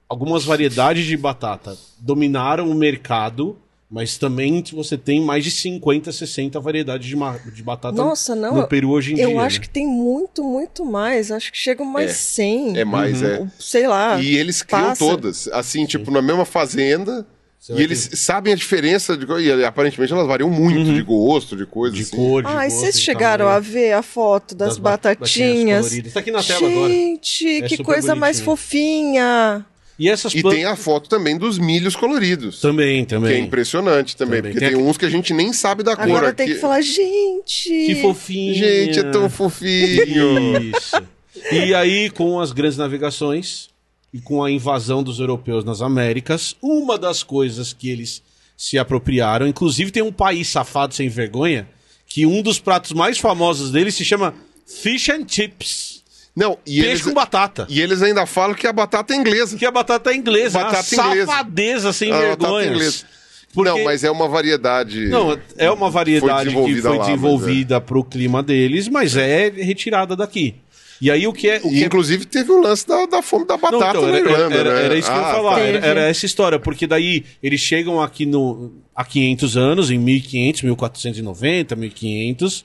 algumas variedades de batata dominaram o mercado, mas também você tem mais de 50, 60 variedades de, de batata Nossa, não, no Peru hoje em eu dia. Eu acho né? que tem muito, muito mais. Acho que chegam mais é, 100. É mais, uhum. é. Sei lá. E eles criam passa. todas. Assim, tipo, na mesma fazenda. E eles ter... sabem a diferença, de, e aparentemente elas variam muito uhum. de gosto, de coisa de assim. cor, de Ah, gosto, vocês chegaram a ver a foto das, das batatinhas? Está aqui na tela Gente, agora. Gente, é que coisa bonitinho. mais fofinha. E, essas e tem a foto também dos milhos coloridos. Também, também. Que é impressionante também, também. porque tem, tem uns que a gente nem sabe da Agora cor. Agora tem que falar, gente... Que fofinho. Gente, é tão fofinho. Isso. e aí, com as grandes navegações e com a invasão dos europeus nas Américas, uma das coisas que eles se apropriaram, inclusive tem um país safado sem vergonha, que um dos pratos mais famosos deles se chama Fish and Chips. Não, e Peixe eles, com batata. E eles ainda falam que a batata é inglesa. Que a batata é inglesa. Batata uma inglesa. safadeza sem a vergonha. Porque... Não, mas é uma variedade. Não, é uma variedade foi que foi desenvolvida para o é. clima deles, mas é retirada daqui. E aí o que é. O que é inclusive teve o lance da, da fome da Não, batata então, na era, Irlanda, era- né? era isso que eu ia Ah, falar, tá. era, era essa história, porque daí eles chegam aqui no, há 500 anos, em 1500, 1490, 1500,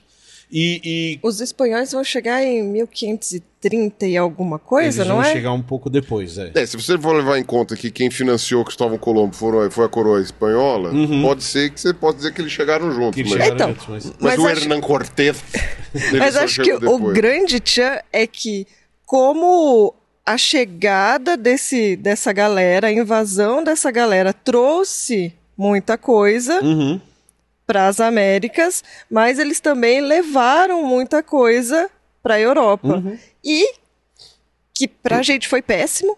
e, e Os espanhóis vão chegar em 1530 e alguma coisa, eles não vão é? chegar um pouco depois, é. É, se você for levar em conta que quem financiou Cristóvão Colombo foram, foi a coroa espanhola, pode ser que você pode dizer que eles chegaram juntos. Eles mas chegaram Então, juntos, mas- mas, Mas o acho- Hernán Cortés. Mas acho que chegou o depois. grande tchan é que, como a chegada desse, dessa galera, a invasão dessa galera trouxe muita coisa Uhum. Para as Américas, mas eles também levaram muita coisa para a Europa. Uhum. E que para a gente foi péssimo,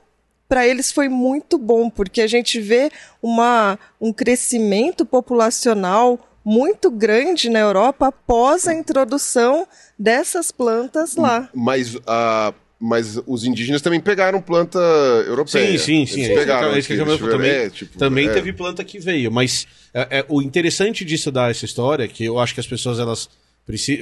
para eles foi muito bom, porque a gente vê uma, um crescimento populacional muito grande na Europa após a introdução dessas plantas lá. Mas, ah, mas os indígenas também pegaram planta europeia. Sim, sim, sim. Eles pegaram é aqui, eles também é, tipo, também é. teve planta que veio, mas é, é, o interessante disso dar essa história, que eu acho que as pessoas, elas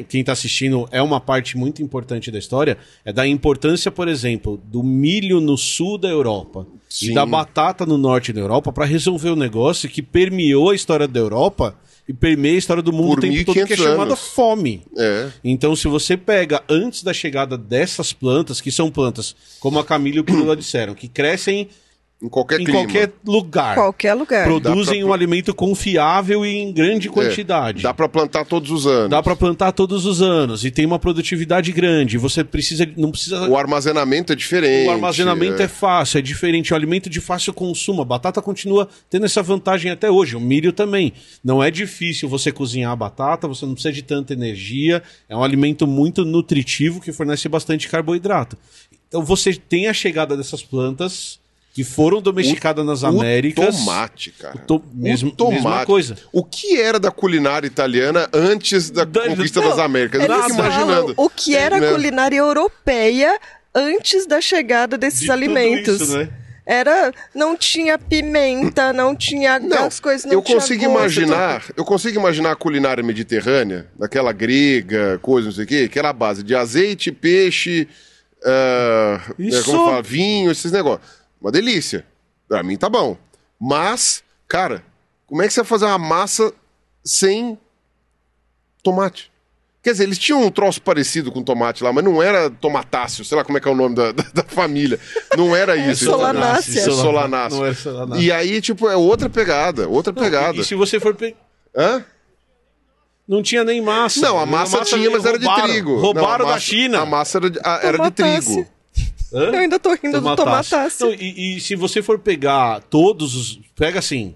quem está assistindo é uma parte muito importante da história, é da importância, por exemplo, do milho no sul da Europa Sim. e da batata no norte da Europa para resolver o negócio que permeou a história da Europa permeia a história do mundo Por o tempo todo, que é 1500 chamada anos. fome. É. Então, se você pega antes da chegada dessas plantas, que são plantas, como a Camila e o Pirula disseram, que crescem Em qualquer em clima. qualquer lugar, Qualquer lugar. produzem pra- um alimento confiável e em grande É, quantidade. Dá pra plantar todos os anos. Dá para plantar todos os anos e tem uma produtividade grande. Você precisa, não precisa. O armazenamento é diferente. O armazenamento é. é. fácil, é diferente, é um alimento de fácil consumo. A batata continua tendo essa vantagem até hoje, o milho também. Não é difícil você cozinhar a batata, você não precisa de tanta energia, é um alimento muito nutritivo que fornece bastante carboidrato. Então você tem a chegada dessas plantas que foram domesticadas nas Américas. O tomate, cara. O to- mesmo- o tomate. mesma coisa. O que era da culinária italiana antes da Da- conquista Não, das Américas? Eu fico imaginando. o que era Né? a culinária europeia antes da chegada desses De tudo alimentos. isso, né? Era, não tinha pimenta, não tinha Não, as coisas, não eu tinha consigo gosto, imaginar, eu consigo imaginar a culinária mediterrânea, daquela grega, coisa, não sei o quê, que era a base de azeite, peixe, né, Isso. como fala, vinho, esses negócios. Uma delícia. Pra mim tá bom. Mas, cara, como é que você vai fazer uma massa sem tomate? Quer dizer, eles tinham um troço parecido com tomate lá, mas não era tomatáceo, sei lá como é que é o nome da, da, da família. Não era isso. solanácea. entendeu? Solanácea. Não era solanácea. E aí, tipo, é outra pegada, outra pegada. E se você for. pe- Hã? Não tinha nem massa. Não, a massa, tinha, mas era de roubaram. trigo. Roubaram Não, a da massa- China. A massa era de, a- era de trigo. Hã? Eu ainda tô rindo do Tomatácea. tomatáceo. Não, e, e se você for pegar todos os. Pega assim.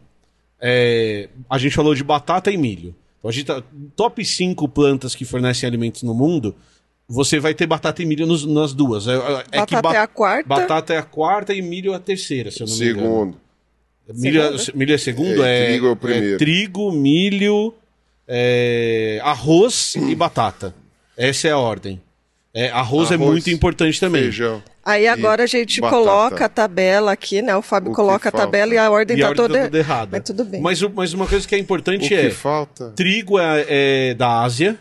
é, a gente falou de batata e milho. Então a gente tá, top 5 plantas que fornecem alimentos no mundo. Você vai ter batata e milho nos- nas duas. É, é que Batata é a quarta. Batata é a quarta e milho é a terceira, se eu não me engano. Segundo. Milho, é- Segundo? milho é segundo? É, É, trigo é o primeiro. trigo, milho, é, arroz e batata. Essa é a ordem. É, arroz, é Arroz, muito importante também. Feijão. Aí agora a gente batata. coloca a tabela aqui, né? O Fábio O coloca a tabela e a ordem E tá ordem toda, tá toda errada. Mas tudo bem. Mas, o- mas uma coisa que é O importante que é: falta? trigo é, é da Ásia.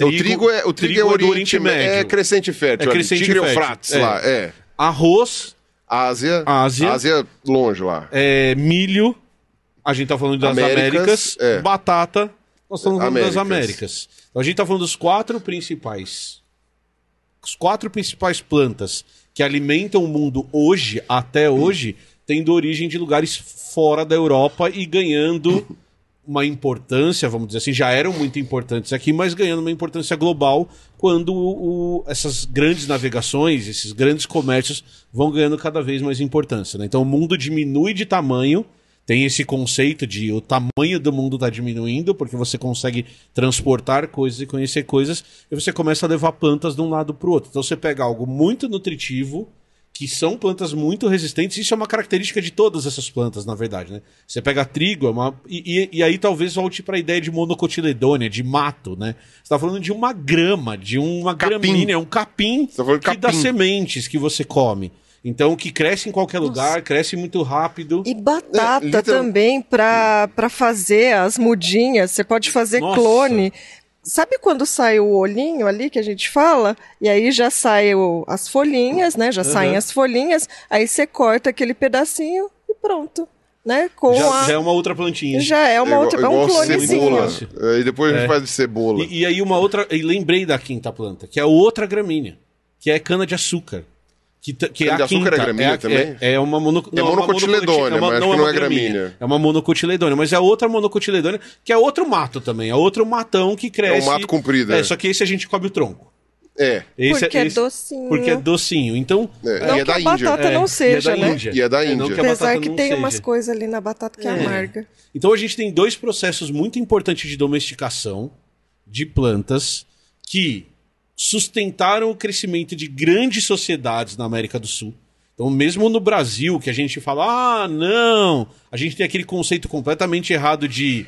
o trigo é, o trigo é, do Oriente, Oriente Médio. É crescente fértil. É crescente Tigre fértil, Eufrates é. lá, é. Arroz, Ásia. Ásia. Ásia longe lá. é, milho. A gente tá falando das Américas, Américas. é. Batata. Nós estamos falando das Américas. Américas. Então a gente tá falando dos quatro principais. Os quatro principais plantas que alimentam o mundo hoje, até hoje, tendo origem de lugares fora da Europa e ganhando uma importância, vamos dizer assim, já eram muito importantes aqui, mas ganhando uma importância global quando o- o- essas grandes navegações, esses grandes comércios vão ganhando cada vez mais importância. né? Então o mundo diminui de tamanho, tem esse conceito de o tamanho do mundo está diminuindo, porque você consegue transportar coisas e conhecer coisas, e você começa a levar plantas de um lado para o outro. Então você pega algo muito nutritivo, que são plantas muito resistentes. Isso é uma característica de todas essas plantas, na verdade, né? Você pega trigo, é uma... e, e- e aí talvez volte para a ideia de monocotiledônia, de mato, né? Você está falando de uma grama, de uma Capim. gramínea, um capim tá de que dá capim. sementes que você come. Então, que cresce em qualquer lugar, cresce muito rápido. E batata É, também para fazer as mudinhas. Você pode fazer Nossa. clone. Sabe quando sai o olhinho ali que a gente fala? E aí já saem as folhinhas, né? Já uhum. saem as folhinhas, aí você corta aquele pedacinho e pronto. Né? Com já, a... já é uma outra plantinha. Já é uma é outra. Igual, é um clonezinho. Cebola. E depois a gente é. faz de cebola. E, e aí uma outra. E lembrei da quinta planta, que é outra gramínea, que é cana de açúcar. Que, que é a quinta, é gramínea é, também? É, é uma, mono, é monocotiledônia, mas não, não é gramínea. É uma monocotiledônia, mas é outra monocotiledônia, que é outro mato também. É outro matão que cresce. É um mato comprido. É, é. só que esse a gente cobre o tronco. É. Esse, porque é esse, docinho. Porque é docinho. Então. É, não e é da Índia. batata não seja, é, e é né? Índia. E é da Índia. que Apesar que tem seja. umas coisas ali na batata que é amarga. Então a gente tem dois processos muito importantes de domesticação de plantas que sustentaram o crescimento de grandes sociedades na América do Sul. Então, mesmo no Brasil, que a gente fala, ah, não, a gente tem aquele conceito completamente errado de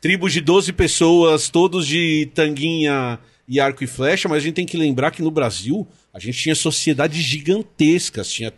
tribos de 12 pessoas, todos de tanguinha e arco e flecha, mas a gente tem que lembrar que no Brasil a gente tinha sociedades gigantescas, tinha,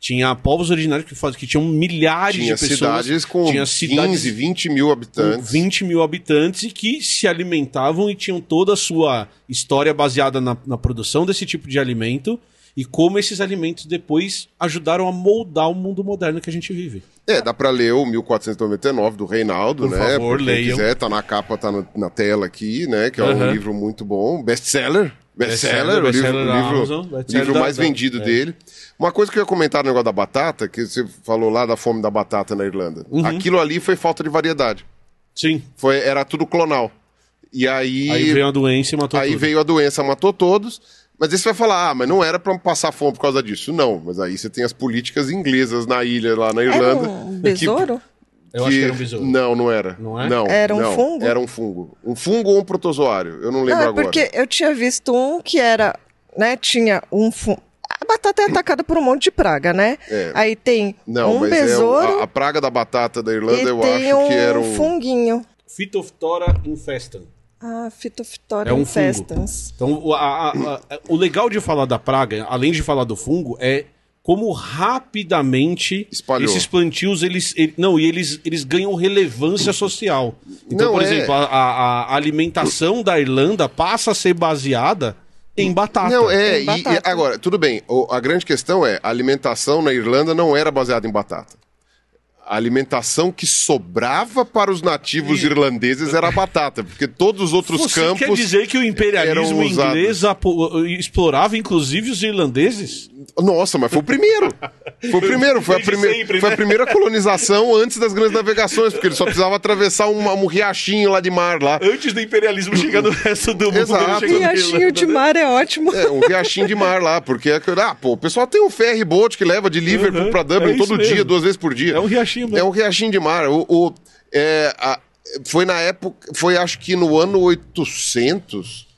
tinha povos originários que, faz, que tinham milhares tinha de pessoas. Cidades com tinha cidades 15, 20 mil habitantes. 20 mil habitantes e que se alimentavam e tinham toda a sua história baseada na, na produção desse tipo de alimento e como esses alimentos depois ajudaram a moldar o mundo moderno que a gente vive. É, dá para ler o 1499 do Reinaldo, Por né? Favor, Quem quiser, tá na capa, tá na, na tela aqui, né? Que é um livro muito bom, best-seller. Best-seller, best o livro, livro, best livro mais vendido é. dele. Uma coisa que eu ia comentar no negócio da batata, que você falou lá da fome da batata na Irlanda. Uhum. Aquilo ali foi falta de variedade. Sim. Foi, era tudo clonal. E aí. Aí veio a doença e matou Aí tudo. veio a doença, matou todos. Mas aí você vai falar, ah, mas não era para passar fome por causa disso. Não, mas aí você tem as políticas inglesas na ilha, lá na Irlanda. Era um besouro? Que, Eu acho que era um besouro. Não, não era. Não é? Não, era um não, fungo? Era um fungo. Um fungo ou um protozoário, eu não lembro não, agora. porque eu tinha visto um que era, né, tinha um fungo. A batata é atacada por um monte de praga, né? É. Aí tem não, um besouro. É a, a, praga da batata da Irlanda, eu acho um que era um funguinho. Phytophthora infestan. Ah, Phytophthora é um infestans. Fungo. Então, a, a, a, o legal de falar da praga, além de falar do fungo, é como rapidamente Espalhou. esses plantios eles, eles, não e eles, eles ganham relevância social. Então, não, por é... exemplo, a, a, alimentação da Irlanda passa a ser baseada em batata. Não, é. Batata. E, agora, tudo bem. a grande questão é: a alimentação na Irlanda não era baseada em batata a alimentação que sobrava para os nativos e... irlandeses era a batata, porque todos os outros Você campos. quer dizer que o imperialismo inglês explorava inclusive os irlandeses? Nossa, mas foi o primeiro. Foi o primeiro, foi a, prime... sempre, foi a né? primeira colonização antes das grandes navegações, porque ele só precisava atravessar um, um riachinho lá de mar lá. Antes do imperialismo chegar no resto do mundo. Exato. Riachinho de mar é ótimo. É, um riachinho de mar lá, porque é ah, pô, o pessoal tem um ferry boat que leva de Liverpool uhum, para Dublin é todo mesmo. dia, duas vezes por dia. É um riachinho mesmo. É um riachinho de mar. O, o é, a, foi na época, foi acho que no ano 800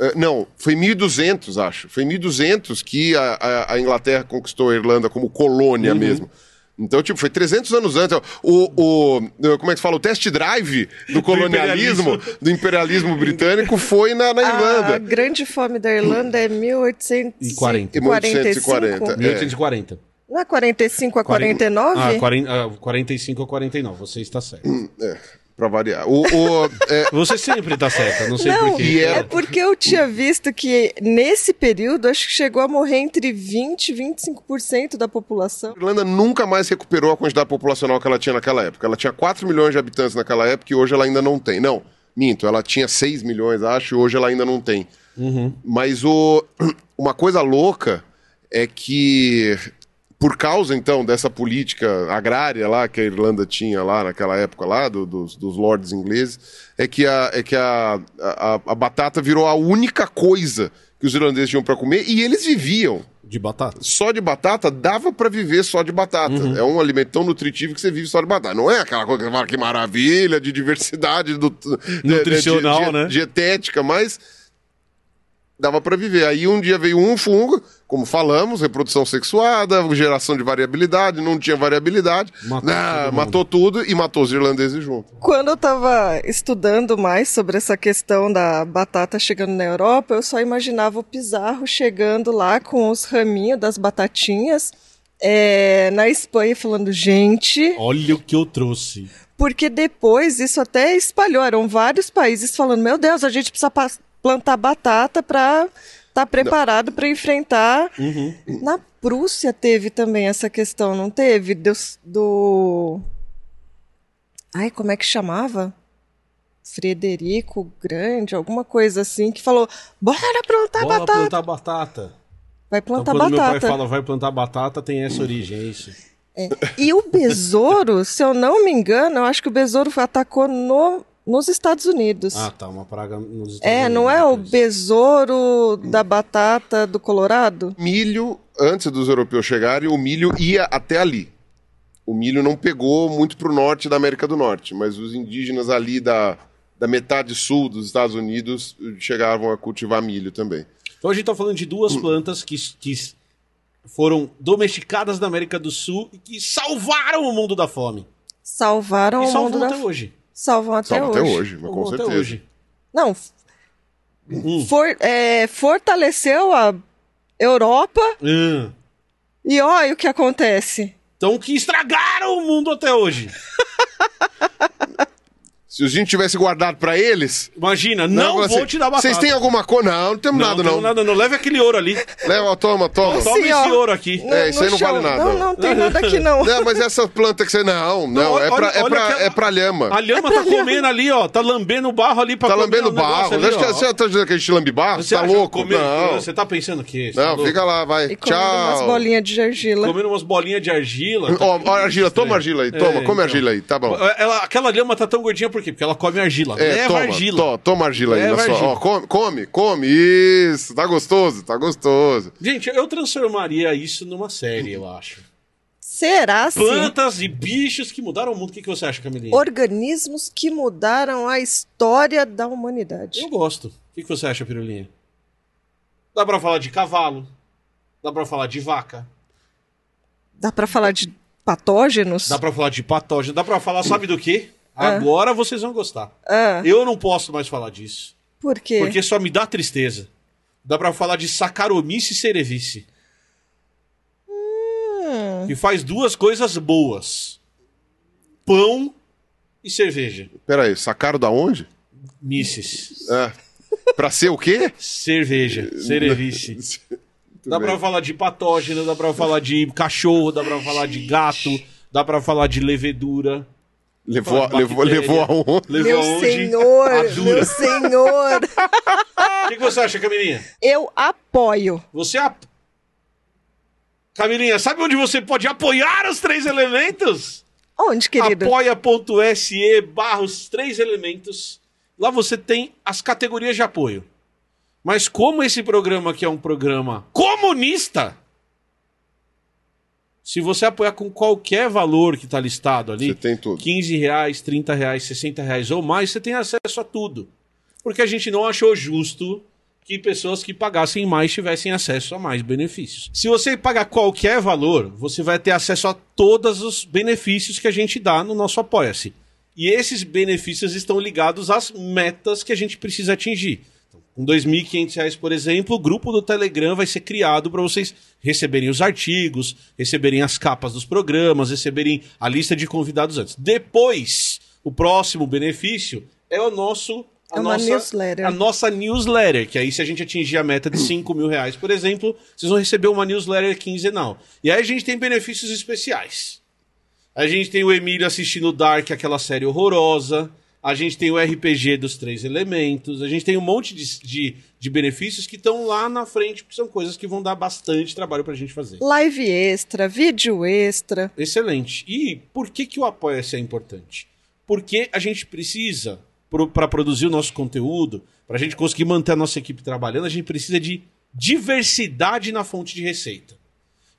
é, não, foi 1200, acho. Foi 1200 que a, a, a, Inglaterra conquistou a Irlanda como colônia uhum. mesmo. Então, tipo, foi 300 anos antes. O, o, como é que se fala? O test drive do colonialismo, do imperialismo, do imperialismo britânico foi na, na, Irlanda. A grande fome da Irlanda é 1840. 1840. 1840. Não é 45 a 49? Ah, 40, 45 a 49, você está certo. Hum, é. Pra variar. O, o é... Você sempre tá certa, não sei não, porquê. É... é porque eu tinha visto que nesse período acho que chegou a morrer entre 20 e 25% da população. A Irlanda nunca mais recuperou a quantidade populacional que ela tinha naquela época. Ela tinha 4 milhões de habitantes naquela época e hoje ela ainda não tem. Não, minto, ela tinha 6 milhões, acho, e hoje ela ainda não tem. Uhum. Mas o... uma coisa louca é que por causa, então, dessa política agrária lá que a Irlanda tinha lá naquela época lá, do, dos, dos lords ingleses, é que, a, é que a, a, a batata virou a única coisa que os irlandeses tinham para comer e eles viviam. De batata. Só de batata, dava para viver só de batata. Uhum. É um alimento tão nutritivo que você vive só de batata. Não é aquela coisa que fala que maravilha, de diversidade do, nutricional, de, de, né? Dietética, mas dava para viver. Aí um dia veio um fungo, como falamos, reprodução sexuada, geração de variabilidade, não tinha variabilidade. Matou, todo, matou tudo e matou os irlandeses junto. Quando eu estava estudando mais sobre essa questão da batata chegando na Europa, eu só imaginava o Pizarro chegando lá com os raminhos das batatinhas é, na Espanha falando, gente. Olha o que eu trouxe. Porque depois isso até espalhou. Eram vários países falando: meu Deus, a gente precisa pa- plantar batata para estar preparado para enfrentar. Uhum. Na Prússia teve também essa questão, não teve? Dos- do. Ai, como é que chamava? Frederico Grande, alguma coisa assim, que falou: bora plantar Bora batata. plantar batata. Vai Então, plantar quando meu pai batata. fala vai plantar batata, tem essa origem, é isso. E o besouro, se eu não me engano, eu acho que o besouro foi- atacou no, nos Estados Unidos. Ah, tá, uma praga nos Estados é, Unidos, não é o besouro da batata do Colorado? Milho, antes dos europeus chegarem, o milho ia até ali. O milho não pegou muito pro norte da América do Norte, mas os indígenas ali da, da metade sul dos Estados Unidos chegavam a cultivar milho também. Então a gente tá falando de duas plantas que, que foram domesticadas na América do Sul e que salvaram o mundo da fome. Salvaram e o mundo salvam da... até hoje. Salvam até Salva hoje. até hoje, mas com Salvam até certeza. hoje. Não, Hum. for- é, fortaleceu a Europa Ah. e olha o que acontece. Então que estragaram o mundo até hoje. Se a gente tivesse guardado pra eles. Imagina, não, fala vou assim, te dar batata. Vocês têm alguma coisa? Não, não temos nada, tenho não. nada, não. Leve aquele ouro ali. Leva, toma, toma. Toma Sim, esse ó. ouro aqui. É, isso aí não vale nada. Não, não tem nada aqui não. Não, mas essa planta que você. Não, não, olha- é, pra, olha- é, olha pra, aquela- é pra lhama. A lhama tá comendo ali, ó. Tá lambendo o barro ali pra Tá comer lambendo o barro. ali, que ó. você tá dizendo que a gente lambe barro? Você tá louco? comer- Não. Você tá pensando o quê? Você tá Não, fica lá, vai. E comendo umas Tchau. bolinhas de argila. Comendo umas bolinhas de argila. tá Ó, argila, toma argila aí, toma, É, come então. argila aí, tá bom. Ela, aquela lhama tá tão gordinha por quê? Porque ela come argila. É, Leva toma, argila. to- toma argila aí. Leva na sua- argila. ó, come, come, come, isso, tá gostoso, tá gostoso. Gente, eu transformaria isso numa série, eu acho. Será sim? Plantas e bichos que mudaram o mundo. O que, que você acha, Camilinha? Organismos que mudaram a história da humanidade. Eu gosto. O que, que você acha, Pirulinha? Dá pra falar de cavalo. Dá pra falar de vaca. Dá pra falar de patógenos? Dá pra falar de patógeno. Dá pra falar, sabe do quê? Ah. Agora vocês vão gostar. Ah, Eu não posso mais falar disso. por quê? Porque só me dá tristeza. Dá pra falar de Saccharomyces cerevisiae. Hum. Que faz duas coisas boas. Pão e cerveja. Pera aí, sacaram da onde? Misses. É. Pra ser o quê? Cerveja. Cerevice. Dá pra falar de patógeno, dá pra falar de cachorro, dá pra falar de gato, dá pra falar de levedura. Levou, a- levou, levou aonde? Levou Meu aonde? senhor, meu senhor. O que, que você acha, Camilinha? Eu apoio. Você ap... Camilinha, sabe onde você pode apoiar os três elementos? Onde, querido? apoia.se barra os três elementos. Lá você tem as categorias de apoio. Mas como esse programa aqui é um programa comunista, se você apoiar com qualquer valor que está listado ali, Você tem tudo. 15 reais, 30 reais, 60 reais ou mais, você tem acesso a tudo. Porque a gente não achou justo que pessoas que pagassem mais tivessem acesso a mais benefícios. Se você pagar qualquer valor, você vai ter acesso a todos os benefícios que a gente dá no nosso Apoia-se. E esses benefícios estão ligados às metas que a gente precisa atingir. Com 2.500 reais, por exemplo, o grupo do Telegram vai ser criado para vocês receberem os artigos, receberem as capas dos programas, receberem a lista de convidados antes. Depois, o próximo benefício é o nosso. A É nossa, newsletter. A nossa newsletter, que aí se a gente atingir a meta de 5 mil reais, por exemplo, vocês vão receber uma newsletter quinzenal. E aí a gente tem benefícios especiais. A gente tem o Emílio assistindo Dark, aquela série horrorosa. A gente tem o RPG dos Três Elementos. A gente tem um monte de, de, de benefícios que estão lá na frente, porque são coisas que vão dar bastante trabalho pra gente fazer. Live extra, vídeo extra. Excelente. E por que, que o Apoia-se é importante? Porque a gente precisa, para produzir o nosso conteúdo, para a gente conseguir manter a nossa equipe trabalhando, a gente precisa de diversidade na fonte de receita.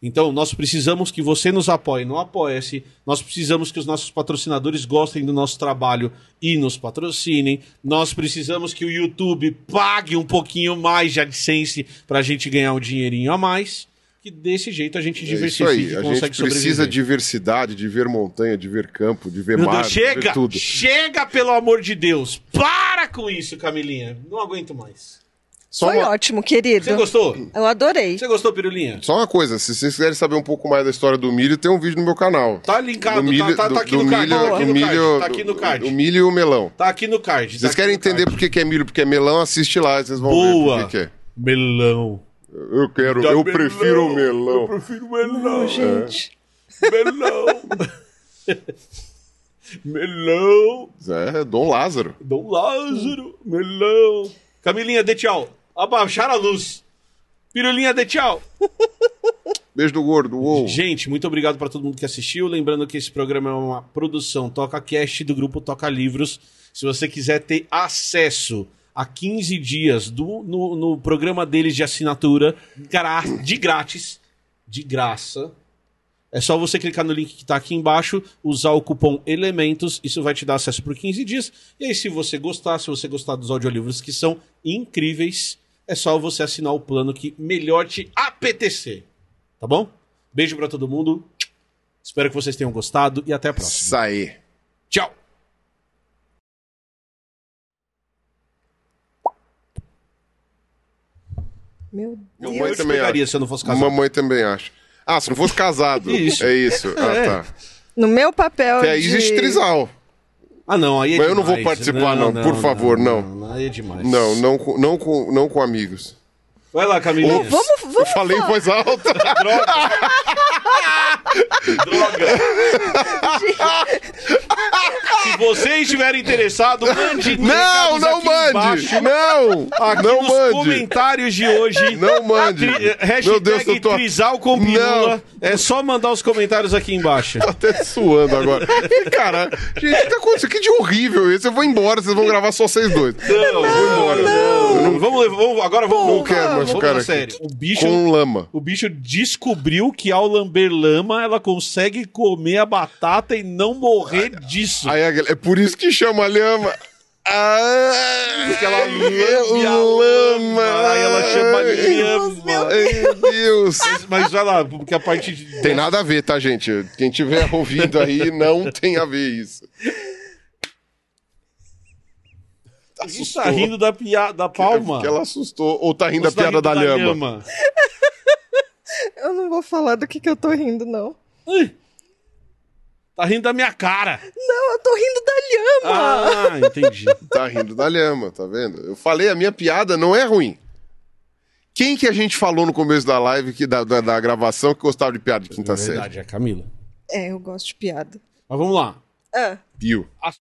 Então, nós precisamos que você nos apoie no Apoia-se, nós precisamos que os nossos patrocinadores gostem do nosso trabalho e nos patrocinem, nós precisamos que o YouTube pague um pouquinho mais de AdSense para a gente ganhar um dinheirinho a mais, que desse jeito a gente É isso diversifica aí, e a gente precisa sobreviver. de diversidade, de ver montanha, de ver campo, de ver Meu mar, Deus, de ver chega! tudo. Chega, pelo amor de Deus! Para com isso, Camilinha! Não aguento mais. Só Foi uma, ótimo, querido. Você gostou? Eu adorei. Você gostou, Pirulinha? só uma coisa, se vocês quiserem saber um pouco mais da história do milho, tem um vídeo no meu canal. Tá linkado, do milho, tá, tá, do- tá aqui do no card. milho, tá aqui no milho, card. Tá aqui no card. O milho e o melão. Tá aqui no card. tá Vocês querem card. entender por que, que é milho, porque é melão, assiste lá, vocês vão ver Boa. por que, que é. Melão. Eu quero, Dá eu prefiro o Eu melão. prefiro melão. Não, gente. Melão. melão. É, Dom Lázaro. Dom Lázaro. Melão. Camilinha, dê tchau. Abaixar a luz. Pirulinha, dê tchau. Beijo do gordo, uou. Gente, muito obrigado para todo mundo que assistiu. Lembrando que esse programa é uma produção Toca Cast do grupo Toca Livros. Se você quiser ter acesso a 15 dias do, no, no programa deles de assinatura, de grátis, de graça, é só você clicar no link que está aqui embaixo, usar o cupom Elementos, isso vai te dar acesso por 15 dias. E aí, se você gostar, se você gostar dos audiolivros que são incríveis, é só você assinar o plano que melhor te apetecer. Tá bom? Beijo pra todo mundo. Espero que vocês tenham gostado e até a próxima. Isso aí. Tchau. Meu Deus. Mamãe Eu também pegaria acha. se eu não fosse casado. Mamãe também acha. Ah, se não fosse casado. Isso. É isso. Ah, É. tá. No meu papel aí de... existe trisal. Ah, não, aí é Mas eu não vou demais. participar, não, por favor, não. Aí é demais. Não, não, com- não, com, não com amigos. Vai lá, Camilinha. Vamos, Eu vamos falei em voz alta. Droga. Se você estiver interessado, mande Não, não mande. embaixo, Não, aqui não nos mande. comentários de hoje. Não mande. Tri- eh, Hashtag Meu Deus, eu tô Trisal com Pirula. É só mandar os comentários aqui embaixo. Tô até suando agora. E, cara, gente, o que tá acontecendo? Que de horrível isso. Eu vou embora, vocês vão gravar só vocês dois. Não, vou embora. Não. Vamos, vamos, agora vamos. Não quero mais ficar sério. O bicho, Com lama. o bicho descobriu que ao lamber lama ela consegue comer a batata e não morrer disso. Aí, é por isso que chama lhama. Ah, Porque ela lambe a lama. Aí ela chama lhama. Meu Deus. Mas, mas vai lá, porque a parte de. Tem nada a ver, tá, gente? Quem tiver ouvindo aí, não tem a ver isso. Você tá rindo da, pia... da palma. Que ela assustou. Ou tá rindo Você da tá piada rindo da lhama. Eu não vou falar do que, que eu tô rindo, não. Ih, Tá rindo da minha cara. Não, eu tô rindo da lhama. Ah, entendi. Tá rindo da lhama, tá vendo? Eu falei, a minha piada não é ruim. Quem que a gente falou no começo da live, que, da, da, da gravação, que gostava de piada de quinta É série? verdade, é a Camila. É, eu gosto de piada. Mas vamos lá. Ah. Pio. As